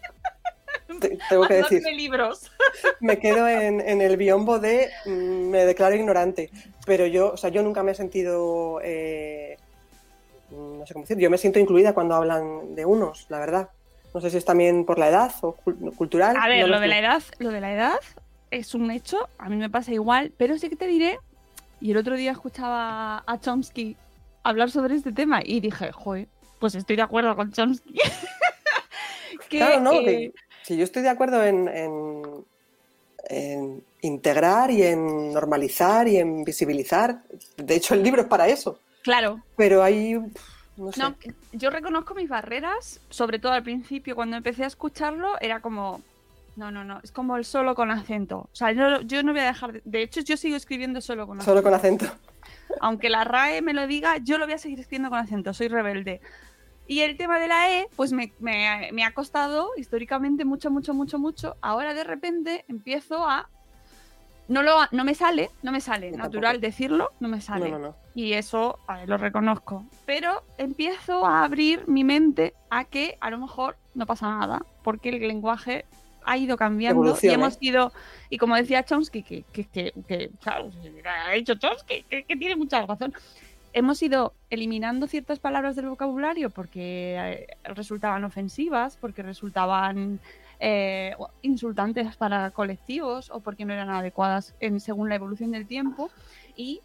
Te- tengo que decir, libros. me quedo en, en el biombo de mm, me declaro ignorante. Pero yo, o sea, yo nunca me he sentido eh, no sé cómo decir, yo me siento incluida cuando hablan de unos, la verdad. No sé si es también por la edad o cul- cultural. A ver, no lo de la edad, lo de la edad es un hecho, a mí me pasa igual, pero sí que te diré, y el otro día escuchaba a Chomsky hablar sobre este tema y dije, joder, pues estoy de acuerdo con Chomsky. que, Claro, no, eh, si yo estoy de acuerdo en, en- en integrar y en normalizar y en visibilizar. De hecho, el libro es para eso. Claro, Pero hay. No sé. no, yo reconozco mis barreras, sobre todo al principio, cuando empecé a escucharlo, era como, no, no, no, es como el solo con acento. O sea, yo, yo no voy a dejar, de, de hecho yo sigo escribiendo solo con acento. Solo con acento. aunque la RAE me lo diga, yo lo voy a seguir escribiendo con acento, soy rebelde. Y el tema de la E, pues me, me- me ha costado históricamente mucho, mucho, mucho, mucho. Ahora de repente empiezo a... No, lo, no me sale, no me sale, natural tampoco. decirlo, no me sale. No, no, no. Y eso a ver, lo reconozco. Pero empiezo a abrir mi mente a que a lo mejor no pasa nada, porque el lenguaje ha ido cambiando Evoluciona. y hemos ido, y como decía Chomsky, que, que, que, que, ha dicho Chomsky, que, que tiene mucha razón, hemos ido eliminando ciertas palabras del vocabulario porque eh, resultaban ofensivas, porque resultaban eh, insultantes para colectivos o porque no eran adecuadas en, según la evolución del tiempo y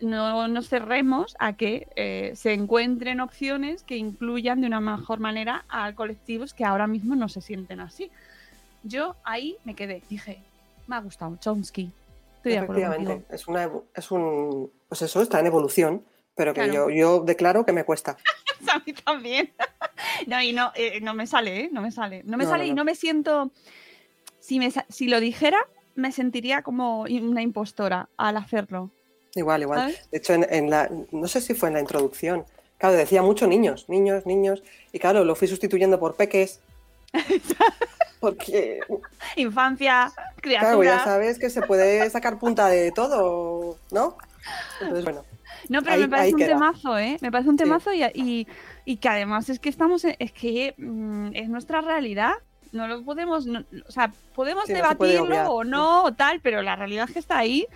no nos cerremos a que eh, se encuentren opciones que incluyan de una mejor manera a colectivos que ahora mismo no se sienten así. Yo ahí me quedé, dije, me ha gustado Chomsky. Estoy de acuerdo. Es, una, es un. Pues eso, está en evolución. Pero que Claro. yo, yo declaro que me cuesta. A mí también. No, y no, eh, no me sale, ¿eh? No me sale. No me No, sale no, y no. me siento. Si, me, si lo dijera, me sentiría como una impostora al hacerlo. Igual, igual. ¿Sabes? De hecho, en, en la, no sé si fue en la introducción, claro, decía mucho niños, niños, niños, y claro, lo fui sustituyendo por peques. Porque, Infancia, claro, criatura. ya sabes que se puede sacar punta de todo, ¿no? Entonces, bueno, No, pero Ahí- me parece un queda. temazo, ¿eh? Me parece un Sí. temazo y, y, y que además es que estamos, en- es que mm, es nuestra realidad. No lo podemos, no- o sea, podemos Sí, no se puede debatirlo o no o tal, pero la realidad es que está ahí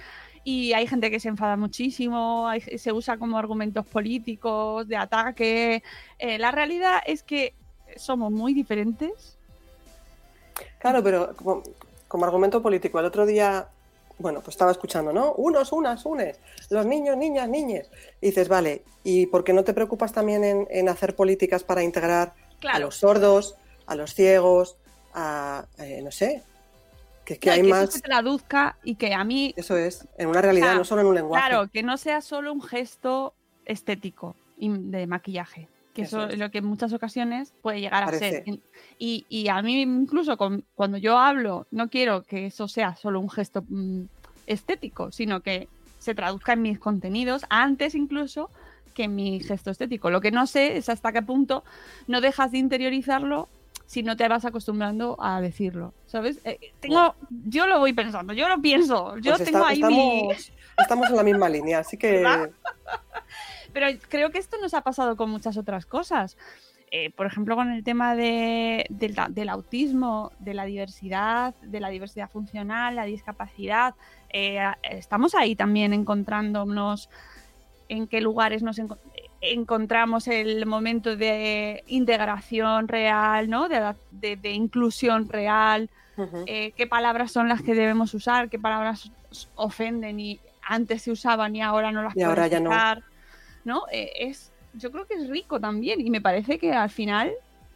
y hay gente que se enfada muchísimo, hay- se usa como argumentos políticos, de ataque. Eh, la realidad es que somos muy diferentes. claro, pero como, como argumento político, el otro día, bueno, pues estaba escuchando, ¿no? Unos, unas, unes, los niños, niñas, niñes. Y dices, vale, ¿y por qué no te preocupas también en, en hacer políticas para integrar a los sordos, a los ciegos, a, eh, no sé, que que No, hay que más, eso se traduzca y que a mí eso es, en una realidad, no solo en un lenguaje. Claro, que no sea solo un gesto estético y de maquillaje, que eso, Eso es lo que en muchas ocasiones puede llegar a ser. Parece. Y, y a mí incluso con- cuando yo hablo, no quiero que eso sea solo un gesto mm, estético, sino que se traduzca en mis contenidos, antes incluso que en mi gesto estético. Lo que no sé es hasta qué punto no dejas de interiorizarlo si no te vas acostumbrando a decirlo, ¿sabes? Eh, tengo, yo lo voy pensando, yo lo pienso, yo Pues tengo está- ahí mi... estamos, estamos en la misma línea, así que. Pero creo que esto nos ha pasado con muchas otras cosas. Eh, por ejemplo, con el tema de- del, del autismo, de la diversidad, de la diversidad funcional, la discapacidad. eh, estamos ahí también encontrándonos en qué lugares nos enco- encontramos el momento de integración real, ¿no? de, de- de inclusión real, ujú. eh, qué palabras son las que debemos usar, qué palabras ofenden y antes se usaban y ahora no las Y ahora podemos ya usar, ¿no? Eh, es, yo creo que es rico también y me parece que al final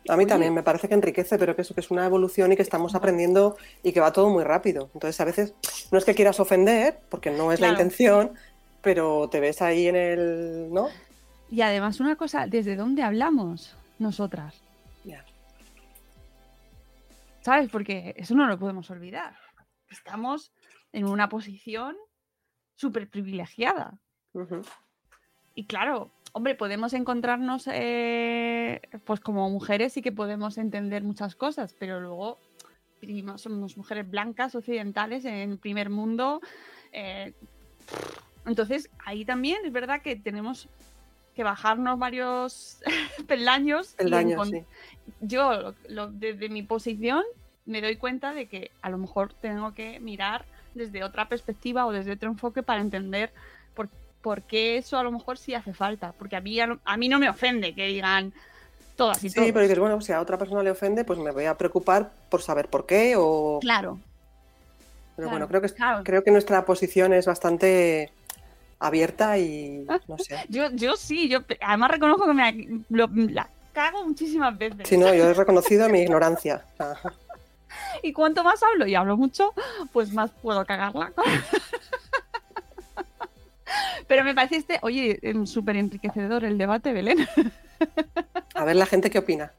a mí oye. también me parece que enriquece, pero que eso que es una evolución y que estamos aprendiendo y que va todo muy rápido. Entonces, a veces no es que quieras ofender, porque no es la intención, pero te ves ahí en el, ¿no? y además una cosa, ¿desde dónde hablamos nosotras? Ya. ¿Sabes? Porque eso no lo podemos olvidar. Estamos en una posición súper privilegiada. Y claro, hombre, podemos encontrarnos, eh, pues como mujeres sí que podemos entender muchas cosas, pero luego somos mujeres blancas, occidentales, en primer mundo. eh, entonces, ahí también es verdad que tenemos que bajarnos varios peldaños. Peldaños, sí. Yo, lo- lo- desde mi posición, me doy cuenta de que a lo mejor tengo que mirar desde otra perspectiva o desde otro enfoque para entender por, por qué eso a lo mejor sí hace falta. Porque a mí, a, lo- a mí no me ofende que digan todas y Sí, todos. pero dices, bueno, si a otra persona le ofende, pues me voy a preocupar por saber por qué o... Claro, Pero claro, bueno, creo que, claro. creo que nuestra posición es bastante abierta y no sé. yo, yo sí, yo además reconozco que me lo- la cago muchísimas veces. Si no, yo he reconocido mi ignorancia. Ajá. Y cuanto más hablo y hablo mucho, pues más puedo cagarla. Pero me parece este, oye, em, súper enriquecedor el debate, Belén. A ver la gente qué opina.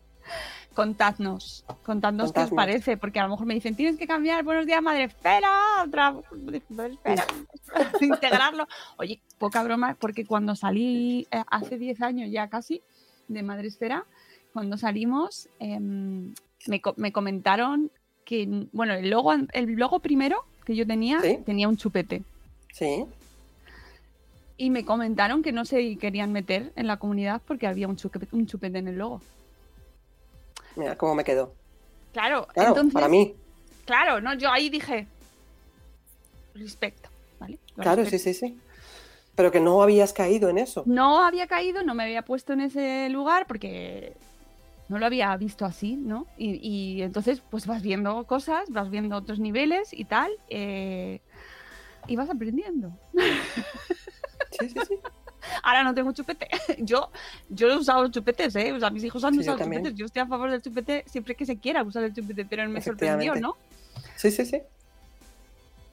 Contadnos, contadnos qué os parece, porque a lo mejor me dicen, tienes que cambiar, buenos días, madre espera, otra, espera, integrarlo. Oye, poca broma, porque cuando salí eh, hace 10 años ya casi de Madre Esfera, cuando salimos, em, me, me comentaron que, bueno, el logo, el logo primero que yo tenía, Sí. tenía un chupete. Sí, Y me comentaron que no se querían meter en la comunidad porque había un chupete, un chupete en el logo. mira cómo me quedo. Claro, Claro, entonces, para mí. Claro, no, yo ahí dije respecto, ¿vale? Lo Claro, sí, sí, sí. Pero que no habías caído en eso. No había caído, no me había puesto en ese lugar porque no lo había visto así, ¿no? Y, y entonces, pues vas viendo cosas, vas viendo otros niveles y tal, eh, y vas aprendiendo. Sí, sí, sí. Ahora no tengo chupete. Yo, yo he usado chupetes, ¿eh? O sea, mis hijos han Sí, yo usado también. chupetes. Yo estoy a favor del chupete siempre que se quiera usar el chupete, pero me sorprendió. ¿no? Sí, sí, sí.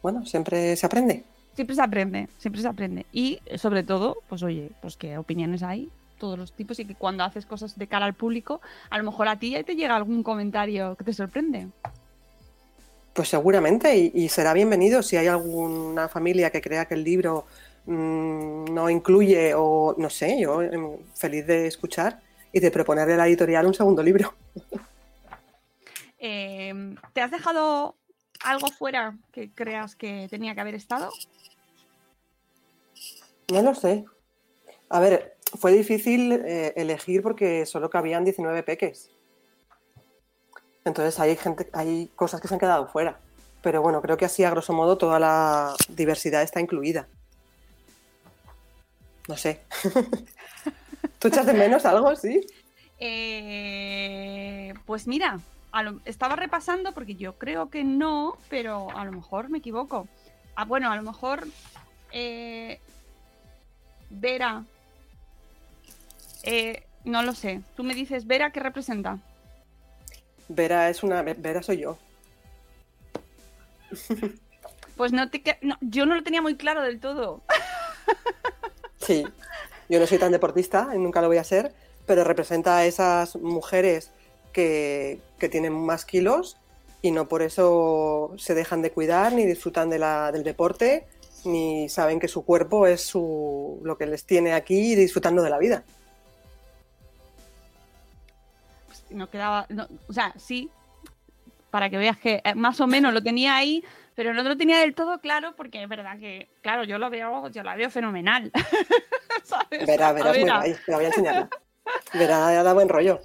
Bueno, siempre se aprende. Siempre se aprende, siempre se aprende. Y sobre todo, pues oye, pues qué opiniones hay, todos los tipos, y que cuando haces cosas de cara al público, a lo mejor a ti ya te llega algún comentario que te sorprende. Pues seguramente, y, y será bienvenido si hay alguna familia que crea que el libro mm, no incluye o no sé, yo em, feliz de escuchar y de proponerle a la editorial un segundo libro. Eh, ¿Te has dejado algo fuera que creas que tenía que haber estado? No lo sé. A ver, fue difícil eh, elegir porque solo cabían 19 peques. Entonces hay gente, hay cosas que se han quedado fuera. Pero bueno, creo que así a grosso modo toda la diversidad está incluida. No sé. ¿Tú echas de menos algo, sí? Eh, pues mira, a lo- estaba repasando porque yo creo que no, pero a lo mejor me equivoco. Ah, bueno, a lo mejor eh, Vera. eh, no lo sé. Tú me dices, Vera, ¿qué representa? Vera es una. Vera soy yo. Pues no te no, yo no lo tenía muy claro del todo. Sí. Yo no soy tan deportista y nunca lo voy a ser, pero representa a esas mujeres que, que tienen más kilos y no por eso se dejan de cuidar ni disfrutan del deporte ni saben que su cuerpo es su, lo que les tiene aquí disfrutando de la vida. Pues no quedaba. o sea, sí. Para que veas que eh, más o menos lo tenía ahí, pero no lo tenía del todo claro porque es verdad que, claro, yo lo veo, yo la veo fenomenal. A Vera es muy Vera. guay, te la voy a enseñar. Vera da buen rollo.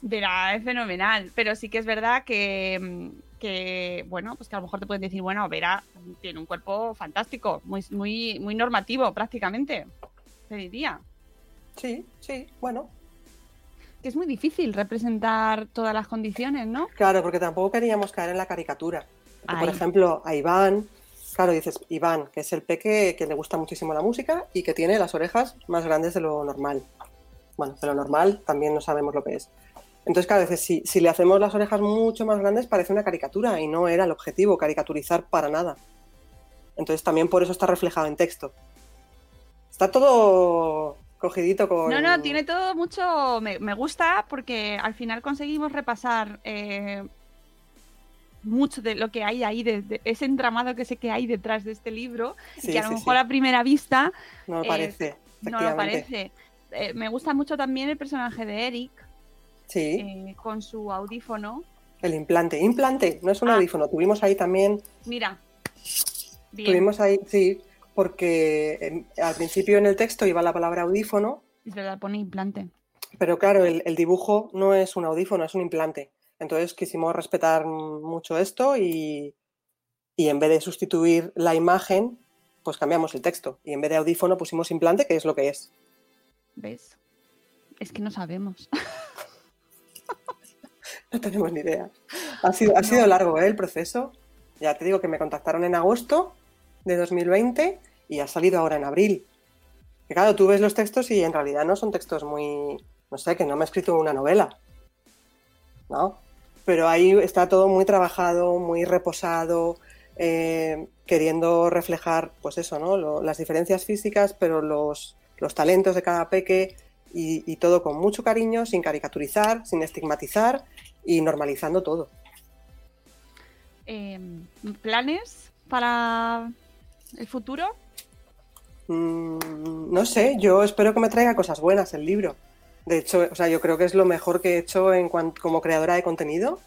Vera es fenomenal, pero sí que es verdad que, que, bueno, pues que a lo mejor te pueden decir, bueno, Vera tiene un cuerpo fantástico, muy, muy, muy normativo prácticamente, te diría. Sí, sí, bueno. Que es muy difícil representar todas las condiciones, ¿no? Claro, porque tampoco queríamos caer en la caricatura. Por ejemplo, a Iván, claro, dices Iván, que es el peque que le gusta muchísimo la música y que tiene las orejas más grandes de lo normal. Bueno, de lo normal también no sabemos lo que es. Entonces, cada vez si, si le hacemos las orejas mucho más grandes parece una caricatura y no era el objetivo, caricaturizar para nada. Entonces también por eso está reflejado en texto. Está todo cogidito con... No, no, tiene todo mucho. Me, me gusta porque al final conseguimos repasar eh, mucho de lo que hay ahí, de, de ese entramado que sé que hay detrás de este libro, Sí, y que a lo sí, mejor sí. a primera vista No lo eh, parece. no lo parece. Eh, me gusta mucho también el personaje de Eric Sí. eh, con su audífono. El implante. Implante, no es un Ah. audífono. Tuvimos ahí también, Mira. Bien. tuvimos ahí, sí, porque em, al principio en el texto iba la palabra audífono, Es verdad, pone implante. pero claro, el, el dibujo no es un audífono, es un implante. Entonces quisimos respetar mucho esto y, y en vez de sustituir la imagen, pues cambiamos el texto. Y en vez de audífono pusimos implante, que es lo que es. ¿Ves? Es que no sabemos. No tenemos ni idea. Ha sido, ha sido largo ¿eh? el proceso. Ya te digo que me contactaron en agosto de 2020 y ha salido ahora en abril. Que claro, tú ves los textos y en realidad no son textos muy, no sé, que no me he escrito una novela. ¿No? Pero ahí está todo muy trabajado, muy reposado, eh, queriendo reflejar, pues eso, ¿no? Lo- las diferencias físicas, pero los, los talentos de cada peque y, y todo con mucho cariño, sin caricaturizar, sin estigmatizar y normalizando todo. Eh, ¿Planes para el futuro? Mm, no sé, yo espero que me traiga cosas buenas el libro. De hecho, o sea, yo creo que es lo mejor que he hecho en cuan- como creadora de contenido.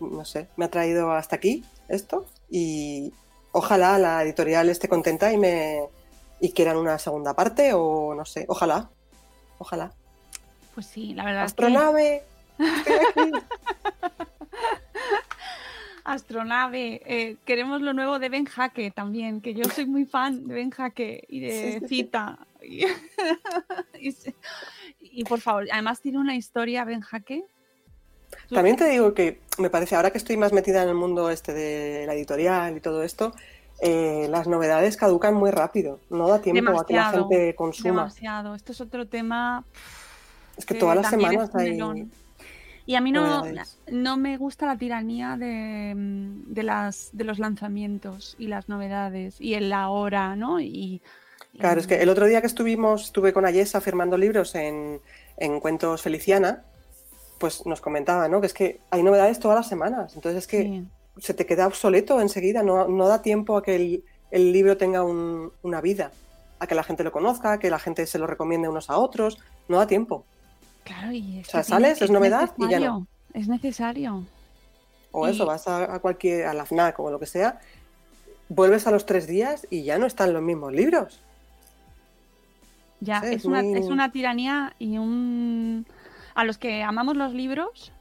No sé, me ha traído hasta aquí esto y ojalá la editorial esté contenta y me y quieran una segunda parte o no sé, ojalá, ojalá. Pues sí, la verdad es que Astronave, estoy aquí. Astronave, eh, queremos lo nuevo de Ben Jaque también, que yo soy muy fan de Ben Jaque y de Sí, sí, sí. Cita. Y, y se- y, por favor, además tiene una historia Ben Jaque. También te digo que me parece, ahora que estoy más metida en el mundo este de la editorial y todo esto, eh, las novedades caducan muy rápido. No da tiempo a que la gente consuma. Demasiado. Esto es otro tema. Es que que todas las semanas hay. Y a mí no, novedades. no me gusta la tiranía de, de, las, de los lanzamientos y las novedades y el ahora, ¿no? Y, Claro, es que el otro día que estuvimos, estuve con Ayesa firmando libros en, en Cuentos Feliciana, pues nos comentaba, ¿no? Que es que hay novedades todas las semanas. Entonces es que Sí. se te queda obsoleto enseguida, no, no da tiempo a que el, el libro tenga un- una vida, a que la gente lo conozca, que la gente se lo recomiende unos a otros. No da tiempo. Claro, y es O sea, sales, es novedad y ya no. Es necesario. O Y- eso, vas a, a cualquier, a la FNAC o lo que sea, vuelves a los tres días y ya no están los mismos libros. Ya, Sí, es, una, muy- es una tiranía y un... A los que amamos los libros,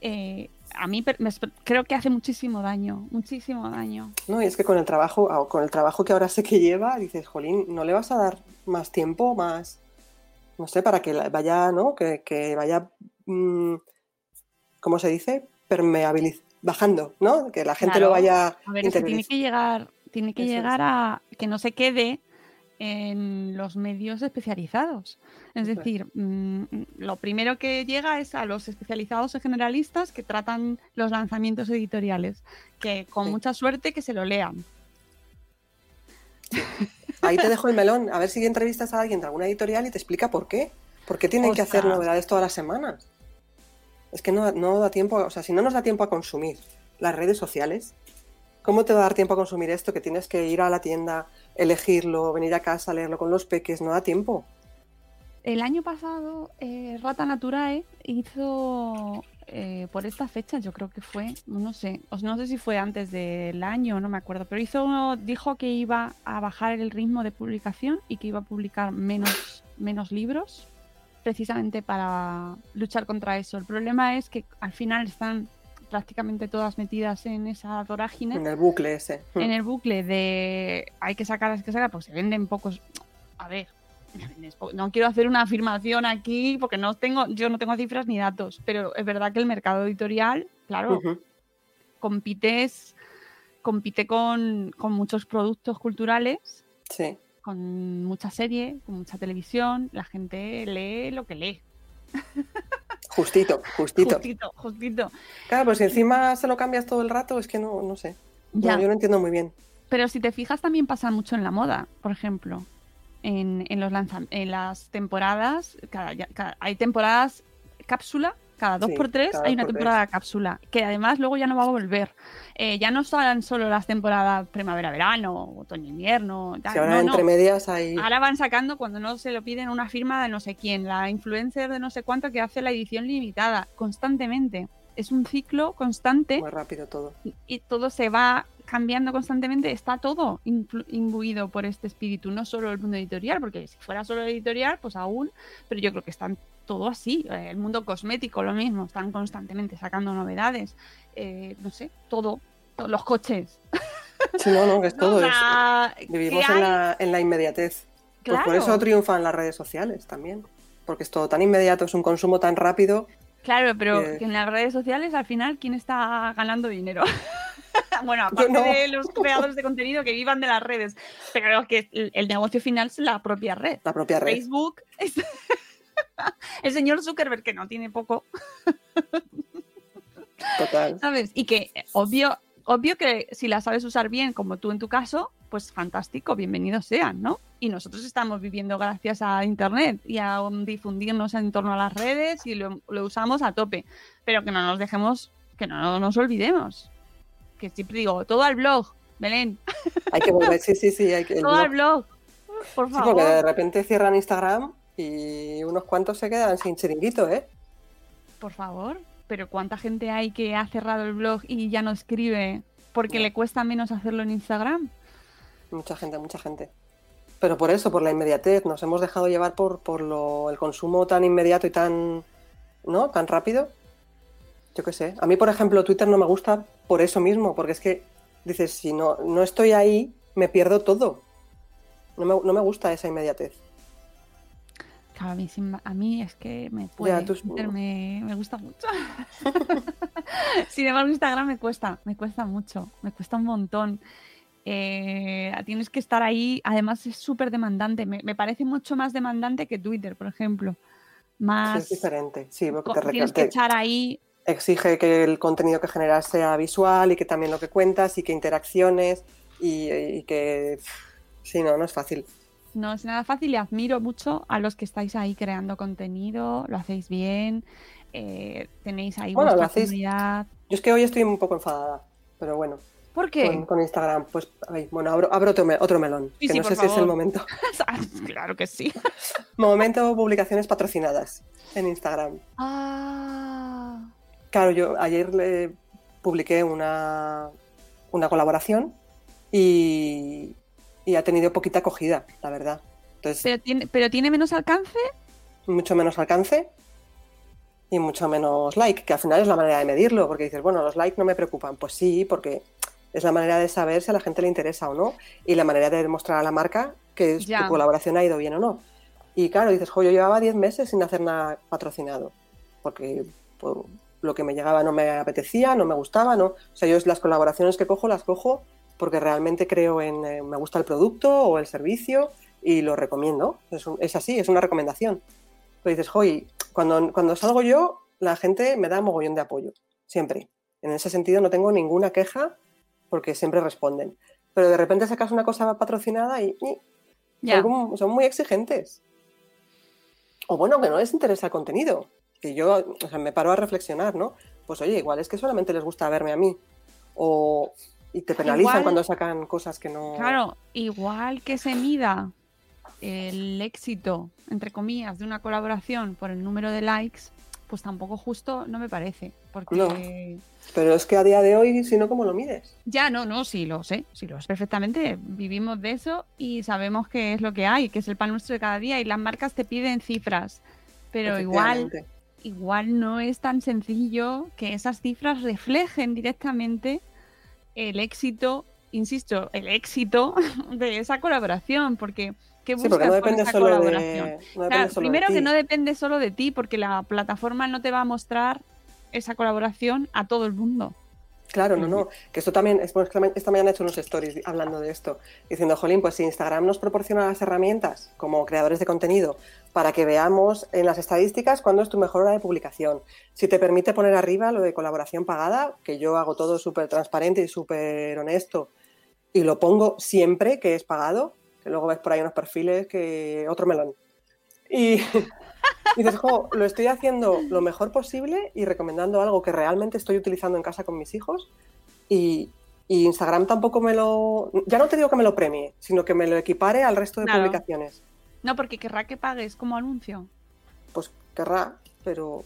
eh, a mí me creo que hace muchísimo daño, muchísimo daño. No, y es que con el trabajo, ah, con el trabajo que ahora sé que lleva, dices, Jolín, ¿no le vas a dar más tiempo, más, no sé, para que vaya, ¿no? Que, que vaya, mm, ¿cómo se dice? Permeabiliz bajando, ¿no? Que la gente Claro. lo vaya A ver, es que tiene que llegar, tiene que Eso es. llegar a que no se quede en los medios especializados. Es decir, mm, lo primero que llega es a los especializados y generalistas que tratan los lanzamientos editoriales, que con Sí. mucha suerte que se lo lean. Ahí te dejo el melón, a ver si entrevistas a alguien de alguna editorial y te explica por qué. ¿Por qué tienen que hacer novedades todas las semanas? Es que no, no da tiempo, o sea, si no nos da tiempo a consumir las redes sociales, ¿cómo te va a dar tiempo a consumir esto? Que tienes que ir a la tienda, elegirlo, venir a casa, leerlo con los peques, no da tiempo. El año pasado, eh, Rata Naturae hizo eh, por esta fecha, yo creo que fue, no sé, no sé si fue antes del año, no me acuerdo, pero hizo, dijo que iba a bajar el ritmo de publicación y que iba a publicar menos, menos libros, precisamente para luchar contra eso. El problema es que al final están prácticamente todas metidas en esa vorágine En el bucle ese. en el bucle de hay que sacar, hay que sacar, pues se venden pocos. A ver, no quiero hacer una afirmación aquí porque no tengo, yo no tengo cifras ni datos, pero es verdad que el mercado editorial, claro, Ujú. compites, compite con, con muchos productos culturales, Sí. con mucha serie, con mucha televisión, la gente lee lo que lee. Justito, justito. Justito, justito. Claro, pues si encima se lo cambias todo el rato, es que no, no sé. No, Ya. yo no entiendo muy bien. Pero si te fijas, también pasa mucho en la moda, por ejemplo. En, en los lanzam- en las temporadas, cada, cada- hay temporadas cápsula, cada dos Sí, por tres hay una por tres. temporada cápsula, que además luego ya no va a volver. Eh, ya no son solo las temporadas primavera-verano, otoño-invierno. Si ahora no, no. entre medias hay... Ahora van sacando cuando no se lo piden una firma de no sé quién, la influencer de no sé cuánto que hace la edición limitada constantemente. Es un ciclo constante Muy rápido todo. y todo se va cambiando constantemente, está todo imbuido por este espíritu, no solo el mundo editorial, porque si fuera solo editorial, pues aún, pero yo creo que están todo así, eh, el mundo cosmético lo mismo, están constantemente sacando novedades, eh, no sé, todo, to- los coches. Sí, no, no, que es todo. Vivimos ¿qué en la, en la inmediatez. Pues por eso triunfan las redes sociales también. Porque es todo tan inmediato, es un consumo tan rápido. Claro, pero Eh. que en las redes sociales al final, ¿quién está ganando dinero? bueno, aparte no. de los creadores de contenido que vivan de las redes, pero que el, el negocio final es la propia red. La propia red. Facebook es el señor Zuckerberg que no tiene poco, Total. ¿sabes? Y que eh, obvio, obvio que si la sabes usar bien, como tú en tu caso, pues fantástico, bienvenidos sean, ¿no? Y nosotros estamos viviendo gracias a Internet y a um, difundirnos en torno a las redes y lo, lo usamos a tope, pero que no nos dejemos, que no nos olvidemos. Que siempre digo, todo al blog, Belén, Hay que volver, sí, sí, sí. Hay que, todo al blog. por Sí, favor. porque de repente cierran Instagram y unos cuantos se quedan sin chiringuito, ¿eh? Por favor, pero ¿cuánta gente hay que ha cerrado el blog y ya no escribe porque le cuesta menos hacerlo en Instagram? Mucha gente, mucha gente. Pero por eso, por la inmediatez, nos hemos dejado llevar por, por lo, el consumo tan inmediato y tan, ¿no? tan rápido. Yo qué sé. A mí, por ejemplo, Twitter no me gusta por eso mismo, porque es que dices, si no, no estoy ahí, me pierdo todo. No me, no me gusta esa inmediatez. A mí, a mí es que me puede, me, me gusta mucho. Sin embargo, Instagram me cuesta, me cuesta mucho, me cuesta un montón. Eh, tienes que estar ahí, además es súper demandante, me, me parece mucho más demandante que Twitter, por ejemplo. Sí, Más, es diferente. Sí, porque te, tienes que echar ahí exige que el contenido que generas sea visual y que también lo que cuentas y que interacciones y, y que... Sí, no, no es fácil. No es nada fácil y admiro mucho a los que estáis ahí creando contenido, lo hacéis bien, eh, tenéis ahí Bueno, lo vuestra hacéis- comunidad. Yo es que hoy estoy un poco enfadada, pero bueno. ¿Por qué? con, con Instagram. Pues, ay, bueno, abro, abro otro, me- otro melón, Sí, que sí, no sé si es el momento. claro que sí. Momento publicaciones patrocinadas en Instagram. Ah. Claro, yo ayer le publiqué una, una colaboración y, y ha tenido poquita acogida, la verdad. Entonces, Pero tiene, pero tiene menos alcance. mucho menos alcance y mucho menos like, que al final es la manera de medirlo, porque dices, bueno, los likes no me preocupan. Pues sí, porque es la manera de saber si a la gente le interesa o no y la manera de demostrar a la marca que tu colaboración ha ido bien o no. Y claro, dices, jo, yo llevaba 10 meses sin hacer nada patrocinado, porque pues, lo que me llegaba no me apetecía, no me gustaba, no. O sea, yo las colaboraciones que cojo las cojo porque realmente creo en, eh, me gusta el producto o el servicio y lo recomiendo. Es, un- es así, es una recomendación. Pero dices, joy, cuando, cuando salgo yo, la gente me da mogollón de apoyo, siempre. En ese sentido no tengo ninguna queja porque siempre responden. Pero de repente sacas una cosa patrocinada y, son, muy exigentes. O bueno, que no les interesa el contenido. Que yo o sea, me paro a reflexionar, ¿no? Pues oye, igual es que solamente les gusta verme a mí. O, y te penalizan Igual- cuando sacan cosas que no... Claro, igual que se mida el éxito, entre comillas, de una colaboración por el número de likes, pues tampoco justo no me parece. Porque Pero es que a día de hoy, si no, ¿cómo lo mides? ya no, no, sí lo sé, sí lo sé perfectamente. Vivimos de eso y sabemos que es lo que hay, que es el pan nuestro de cada día y las marcas te piden cifras. Pero igual, igual no es tan sencillo que esas cifras reflejen directamente el éxito, insisto, el éxito de esa colaboración, porque ¿qué Sí, buscas porque no con depende esa solo colaboración? de, no depende Claro, solo de primero que no depende solo de ti, porque la plataforma no te va a mostrar esa colaboración a todo el mundo. Claro, no, no. Que esto también, es- esta ma- esta mañana he hecho unos stories hablando de esto, diciendo, Jolín, pues si Instagram nos proporciona las herramientas como creadores de contenido para que veamos en las estadísticas cuándo es tu mejor hora de publicación, si te permite poner arriba lo de colaboración pagada, que yo hago todo súper transparente y súper honesto y lo pongo siempre que es pagado, que luego ves por ahí unos perfiles que otro melón. Y dices, jo, lo estoy haciendo lo mejor posible y recomendando algo que realmente estoy utilizando en casa con mis hijos. Y, y Instagram tampoco me lo. Ya no te digo que me lo premie, sino que me lo equipare al resto de Claro. publicaciones. No, porque querrá que pagues como anuncio. Pues querrá, pero.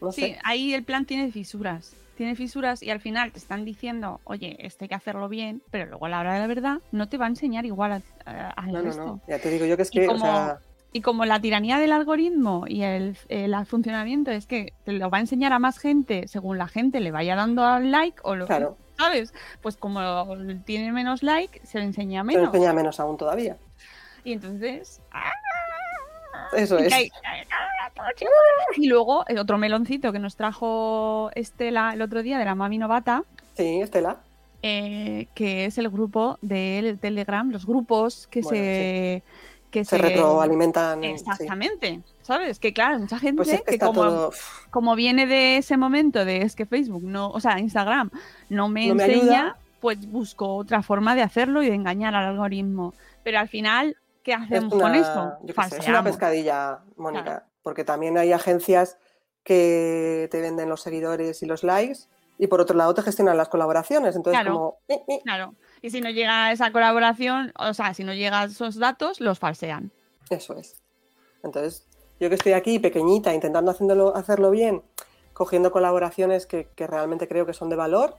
No Sí, sé. ahí el plan tiene fisuras. Tiene fisuras y al final te están diciendo, oye, esto hay que hacerlo bien, pero luego a la hora de la verdad no te va a enseñar igual al No, no, resto. no. Ya te digo yo que es Y que. como- O sea, Y como la tiranía del algoritmo y el, el funcionamiento es que te lo va a enseñar a más gente según la gente le vaya dando al like o lo claro, ¿sabes? Pues como tiene menos like, se le enseña se lo menos. enseña menos aún todavía. Y entonces. ¡ah! Eso Y es. hay- Y luego el otro meloncito que nos trajo Estela el otro día de la Mami Novata, Sí, Estela. eh, que es el grupo del Telegram, los grupos que Bueno, se. Que Se retroalimentan. sí. Exactamente, ¿sabes? Que claro, mucha gente Pues es que como, todo. como viene de ese momento de es que Facebook no, o sea, Instagram no me No me enseña, ayuda. pues busco otra forma de hacerlo y de engañar al algoritmo. Pero al final, ¿qué Es hacemos una, con esto? sé, es una pescadilla, Mónica, Claro. porque también hay agencias que te venden los seguidores y los likes y por otro lado te gestionan las colaboraciones. Entonces, Claro. como... eh, eh, Claro. Y si no llega esa colaboración, o sea, si no llegan esos datos, los falsean. Eso es. Entonces, yo que estoy aquí pequeñita, intentando haciéndolo, hacerlo bien, cogiendo colaboraciones que, que realmente creo que son de valor,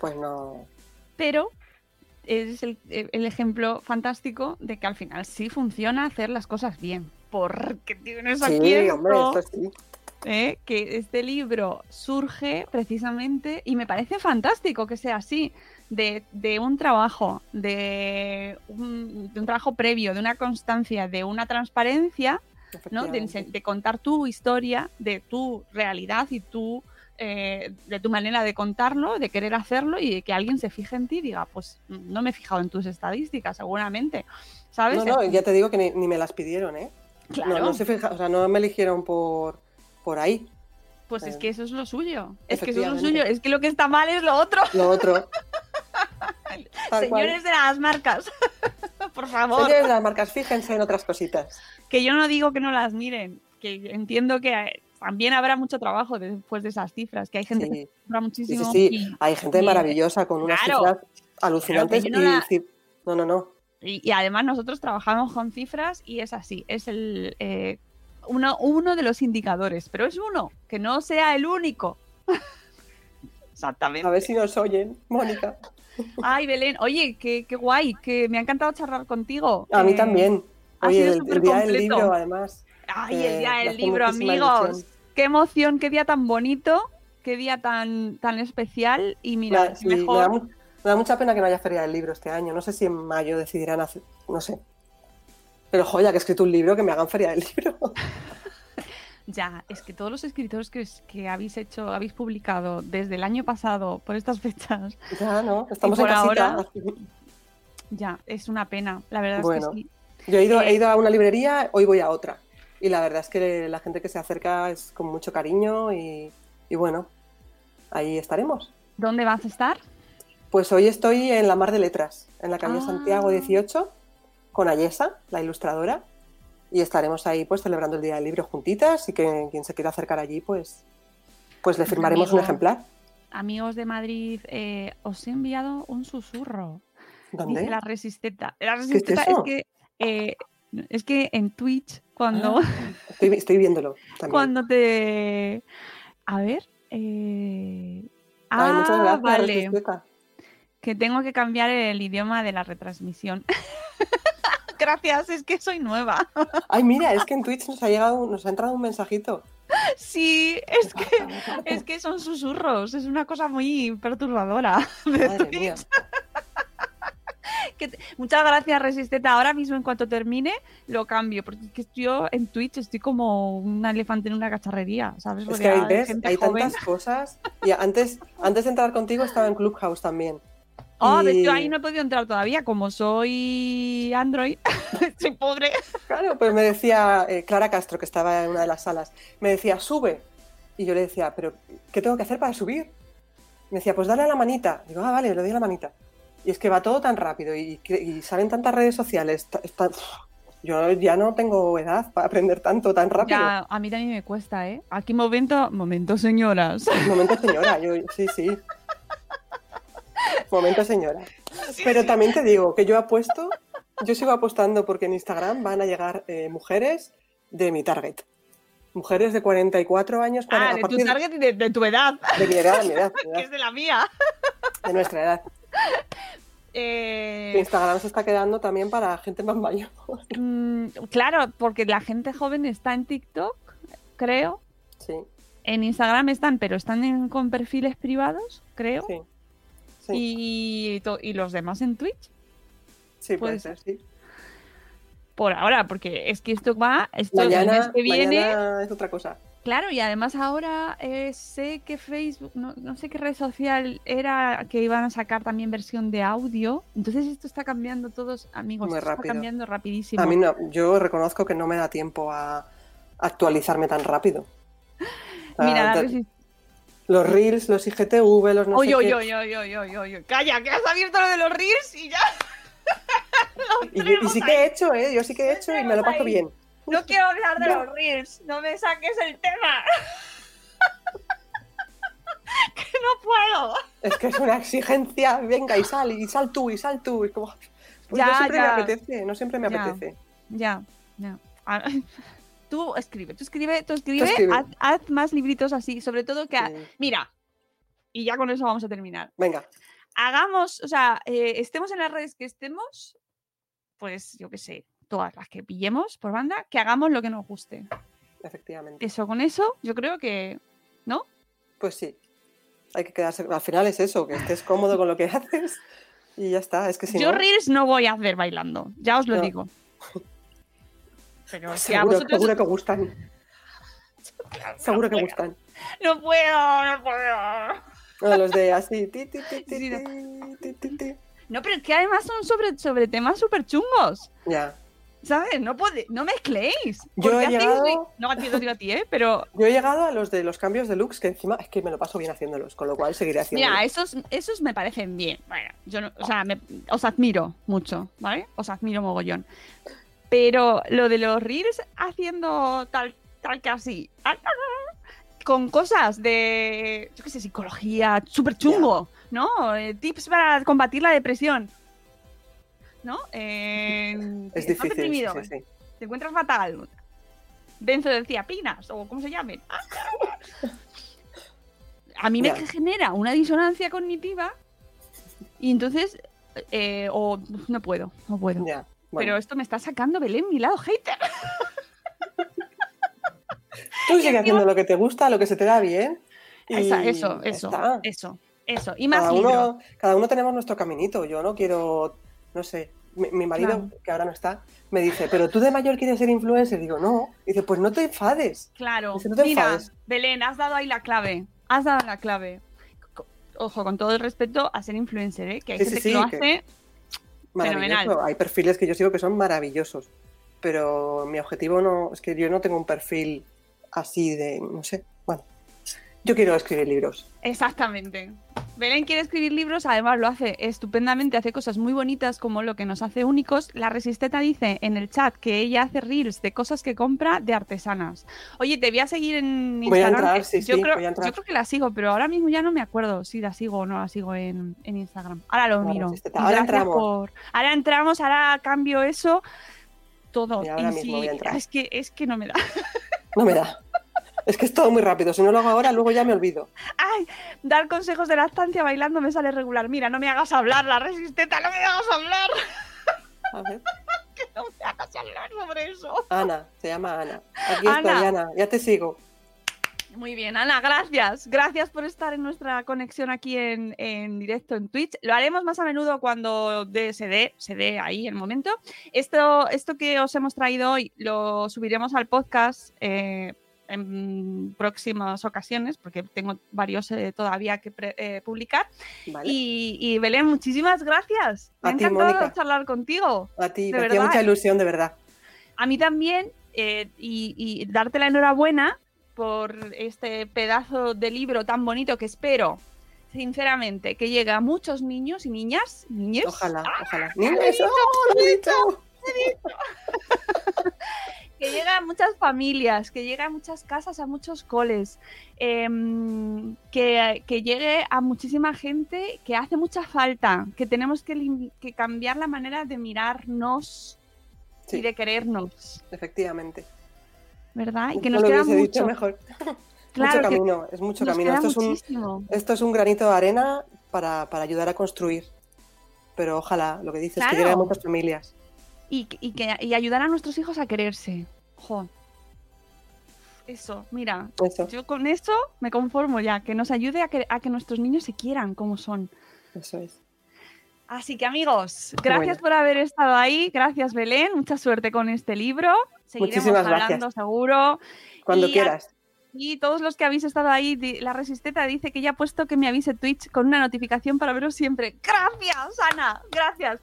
pues no... Pero es el, el ejemplo fantástico de que al final sí funciona hacer las cosas bien. Porque tienes aquí Sí, esto, hombre, esto sí. ¿Eh? que este libro surge precisamente, y me parece fantástico que sea así, de, de un trabajo, de un, de un trabajo previo, de una constancia, de una transparencia, ¿no? de, contar tu historia, de tu realidad y tu, eh, de tu manera de contarlo, de querer hacerlo y de que alguien se fije en ti y diga, pues no me he fijado en tus estadísticas, seguramente. ¿Sabes? No, no, ya te digo que ni, ni me las pidieron, ¿eh? Claro. No, no se fija, o sea, no me eligieron por, por ahí. Pues es Eh, que eso es lo suyo. Es que eso es lo suyo. Es que lo que está mal es lo otro. Lo otro. Tal cual. Señores de las marcas, por favor. Señores de las marcas, fíjense en otras cositas. Que yo no digo que no las miren, que entiendo que también habrá mucho trabajo después de esas cifras, que hay gente que Sí. compra Sí, muchísimo. sí, sí. y- Hay gente maravillosa con unas Claro. cifras alucinantes no y la- no, no, no. Y, y además nosotros trabajamos con cifras y es así, es el eh, uno, uno de los indicadores, pero es uno, que no sea el único. Exactamente. A ver si nos oyen, Mónica. Ay, Belén, oye, qué, qué guay, que me ha encantado charlar contigo. A mí Eh, también. ha Oye, sido el, súper el día del libro, además. Ay, eh, el día me del libro, amigos. ilusión. Qué emoción, qué día tan bonito, qué día tan, tan especial. Y mira, Me da- sí, me, mejor. da mu- me da mucha pena que no haya feria del libro este año. No sé si en mayo decidirán hacer, no sé. Pero joya, que he escrito un libro, que me hagan feria del libro. Ya, es que todos los escritores que, habéis hecho, habéis publicado desde el año pasado por estas fechas, ya, ¿no? Estamos por en casita. ahora- ya, es una pena. La verdad Bueno. es que sí. Yo he ido, Eh, he ido a una librería, hoy voy a otra. Y la verdad es que la gente que se acerca es con mucho cariño y, y bueno, ahí estaremos. ¿Dónde vas a estar? Pues hoy estoy en la Mar de Letras, en la calle Ah. Santiago 18, con Ayesa, la ilustradora, y estaremos ahí pues celebrando el Día del Libro juntitas y que quien se quiera acercar allí pues, pues le firmaremos un ejemplar. Amigos de Madrid, eh, os he enviado un susurro. ¿Dónde? Dice la resisteta. La es resisteta es, eso? que eh, es que en Twitch cuando, Ah, estoy, estoy viéndolo también. cuando te a ver eh, Ay, muchas ah, gracias, vale que tengo que cambiar el idioma de la retransmisión. Gracias, es que soy nueva. Ay, mira, es que en Twitch nos ha llegado, nos ha entrado un mensajito. Sí, es que es que son susurros, es una cosa muy perturbadora. de Madre Twitch. mía. Que te- Muchas gracias, Resisteta. Ahora mismo, en cuanto termine, lo cambio. Porque es que yo en Twitch estoy como un elefante en una cacharrería, ¿sabes? Es que de ves, hay tantas cosas. Y antes, antes de entrar contigo estaba en Clubhouse también. Oh, Y- yo ahí no he podido entrar todavía. Como soy Android, soy pobre. Claro, pues me decía eh, Clara Castro, que estaba en una de las salas, me decía, sube. Y yo le decía, pero ¿qué tengo que hacer para subir? Me decía, pues dale a la manita. Digo, ah, vale, le doy a la manita. Y es que va todo tan rápido y, y salen tantas redes sociales. yo ya no tengo edad para aprender tanto tan rápido. Ya, a mí también me cuesta, ¿eh? Aquí momento, momento, señoras. Momento señora, yo sí, sí. Momento señora. Pero también te digo que yo apuesto, yo sigo apostando porque en Instagram van a llegar eh, mujeres de mi target. Mujeres de 44 años, Ah, a de tu target y de, de tu edad, de mi edad, mi edad, que es de la mía. de nuestra edad. Eh, Instagram se está quedando también para gente más mayor. mm, claro, porque la gente joven está en TikTok, creo. Sí, En Instagram están, pero están en- con perfiles privados, creo. sí. Sí, Y, y los demás en Twitch. sí puede ser, sí. Por ahora, porque es que esto va, esto el mes Mañana, que viene. es otra cosa. Claro, y además ahora eh, sé que Facebook, no, no sé qué red social era que iban a sacar también versión de audio. Entonces esto está cambiando todos, amigos. Muy esto rápido. Está cambiando rapidísimo. A mí no, yo reconozco que no me da tiempo a actualizarme tan rápido. Mira, la los reels, los IGTV, los no Oye, sé oye, qué. oye, oye, oye, oye, oye. Calla, que has abierto lo de los reels y ya. Y, yo- y sí que he hecho, ¿eh? Yo sí que he hecho y me lo paso ahí. bien. No quiero hablar de los reels. No me saques el tema. que no puedo. Es que es una exigencia, venga y sal, y sal tú, y sal tú. Y como, pues Ya, no siempre ya. me apetece, no siempre me Ya. apetece. Ya, ya. Tú escribe, tú escribe, tú escribe, escribe. Haz, haz más libritos así, sobre todo que, Sí. mira, y ya con eso vamos a terminar. Venga, Hagamos, o sea, eh, estemos en las redes que estemos, pues yo qué sé, todas las que pillemos por banda, que hagamos lo que nos guste. efectivamente. Eso, con eso, yo creo que, ¿no? Pues sí. Hay que quedarse. Al final es eso, que estés cómodo con lo que haces y ya está. Es que si yo no. reels no voy a hacer bailando, ya os lo No. digo. Pero si a Seguro, vosotros seguro que gustan. Seguro que gustan. no puedo, no puedo. No, los de así. ti, ti, ti, ti, Sí, no. pero es que además son sobre, sobre temas súper chungos. Ya. ¿Sabes? No, puede, no mezcléis. Yo he llegado- No, a ti, a ti, ¿eh? Pero Yo he llegado a los de los cambios de looks, que encima es que me lo paso bien haciéndolos, con lo cual seguiré haciendo. mira, esos, esos me parecen bien. Bueno, yo no, o sea, me- os admiro mucho, ¿vale? Os admiro mogollón. Pero lo de los reels haciendo tal, tal que así, tal, tal, con cosas de, yo qué sé, psicología, súper chungo, ¿no? Eh, tips para combatir la depresión. ¿No? Eh, Es difícil. deprimido, sí, sí. te encuentras fatal. Benzodiazepinas, o como se llamen. A mí me genera una disonancia cognitiva y entonces, eh, o no puedo, no puedo. Pero esto me está sacando Belén, mi lado hater. Tú sigue encima- haciendo lo que te gusta, lo que se te da bien. Esa- eso, eso, está. eso, eso. Y más Cada libros. uno, cada uno tenemos nuestro caminito. Yo no quiero, no sé, mi, mi marido, Claro. que ahora no está, me dice, pero tú de mayor quieres ser influencer. Digo, no. Dice, pues no te enfades. Claro, Dice, "No te mira, enfades". Belén, has dado ahí la clave. Has dado la clave. Ojo, con todo el respeto a ser influencer, ¿eh? que hay Sí, gente sí, que lo que- hace. Maravilloso. Fenomenal. Hay perfiles que yo sigo que son maravillosos. Pero mi objetivo no, es que yo no tengo un perfil así de, no sé, bueno. Yo quiero escribir libros. Exactamente. Belén quiere escribir libros, además lo hace estupendamente, hace cosas muy bonitas como lo que nos hace únicos. La Resisteta dice en el chat que ella hace reels de cosas que compra de artesanas. Oye, te voy a seguir en Voy a Instagram. entrar, eh, sí, yo, sí, creo, voy a entrar. yo creo que la sigo, pero ahora mismo ya no me acuerdo si la sigo o no la sigo en, en Instagram. Ahora lo La miro. Ahora gracias entramos. por- Ahora entramos, ahora cambio eso. Todo. Y ahora Y mismo si- voy a entrar. Es que, es que no me da. No me da. Es que es todo muy rápido. Si no lo hago ahora, luego ya me olvido. Ay, dar consejos de lactancia bailando me sale regular. Mira, no me hagas hablar, la resisteta, no me hagas hablar. A ver. No me hagas hablar sobre eso. Ana, se llama Ana. Aquí Ana. estoy, Ana. Ya te sigo. Muy bien, Ana, gracias. Gracias por estar en nuestra conexión aquí en, en directo en Twitch. Lo haremos más a menudo cuando de- se dé, se dé ahí el momento. Esto, esto que os hemos traído hoy lo subiremos al podcast eh, en próximas ocasiones, porque tengo varios eh, todavía que pre- eh, publicar. Vale. Y, y Belén, muchísimas gracias. Me A ha encantado charlar contigo. A ti, de me hacía verdad. mucha ilusión, de verdad. A mí también, eh, y, y darte la enhorabuena por este pedazo de libro tan bonito que espero, sinceramente, que llegue a muchos niños y niñas. niñes. Ojalá, ojalá. lo he Niños, dicho, ¡oh, lo he dicho! Que llegue a muchas familias, que llegue a muchas casas, a muchos coles, em, que, que llegue a muchísima gente que hace mucha falta, que tenemos que, que cambiar la manera de mirarnos y de querernos, efectivamente. ¿verdad? Y No que nos queda dicho mucho. mejor. Claro, mucho camino, es mucho camino. Esto es, un, esto es un granito de arena para, para ayudar a construir. Pero ojalá, lo que dices, Claro. que llegue a muchas familias. Y, y que, y ayudar a nuestros hijos a quererse. Jo. Eso, mira, Eso, yo con eso me conformo ya, que nos ayude a que, a que nuestros niños se quieran como son. eso es. Así que amigos, gracias Bueno. por haber estado ahí, gracias Belén, mucha suerte con este libro. Seguiremos Muchísimas hablando gracias. seguro. Cuando Y quieras. Y todos los que habéis estado ahí, la Resisteta dice que ya ha puesto que me avise Twitch con una notificación para veros siempre. Gracias, Ana, gracias.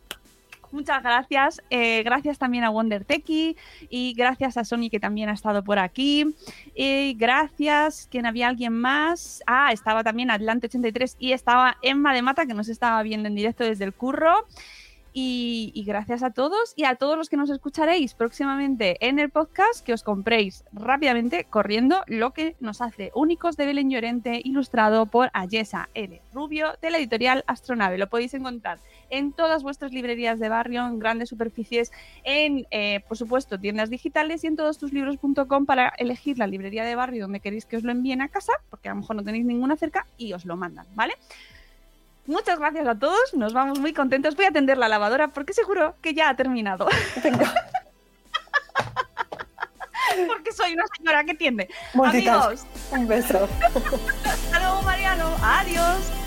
Muchas gracias. Eh, gracias también a Wonder Techie y gracias a Sony que también ha estado por aquí. Y gracias, ¿quién había alguien más? Ah, estaba también Atlante83 y estaba Emma de Mata que nos estaba viendo en directo desde el curro. Y, y gracias a todos y a todos los que nos escucharéis próximamente en el podcast, que os compréis rápidamente, corriendo, lo que nos hace únicos de Belén Llorente, ilustrado por Ayesa L. Rubio, de la editorial Astronave. Lo podéis encontrar en todas vuestras librerías de barrio, en grandes superficies, en, eh, por supuesto, tiendas digitales y en todostuslibros.com para elegir la librería de barrio donde queréis que os lo envíen a casa, porque a lo mejor no tenéis ninguna cerca y os lo mandan, ¿vale? Muchas gracias a todos, nos vamos muy contentos. Voy a atender la lavadora porque seguro que ya ha terminado. porque soy una señora que tiende. Amigos, Un beso. hasta luego Mariano, adiós.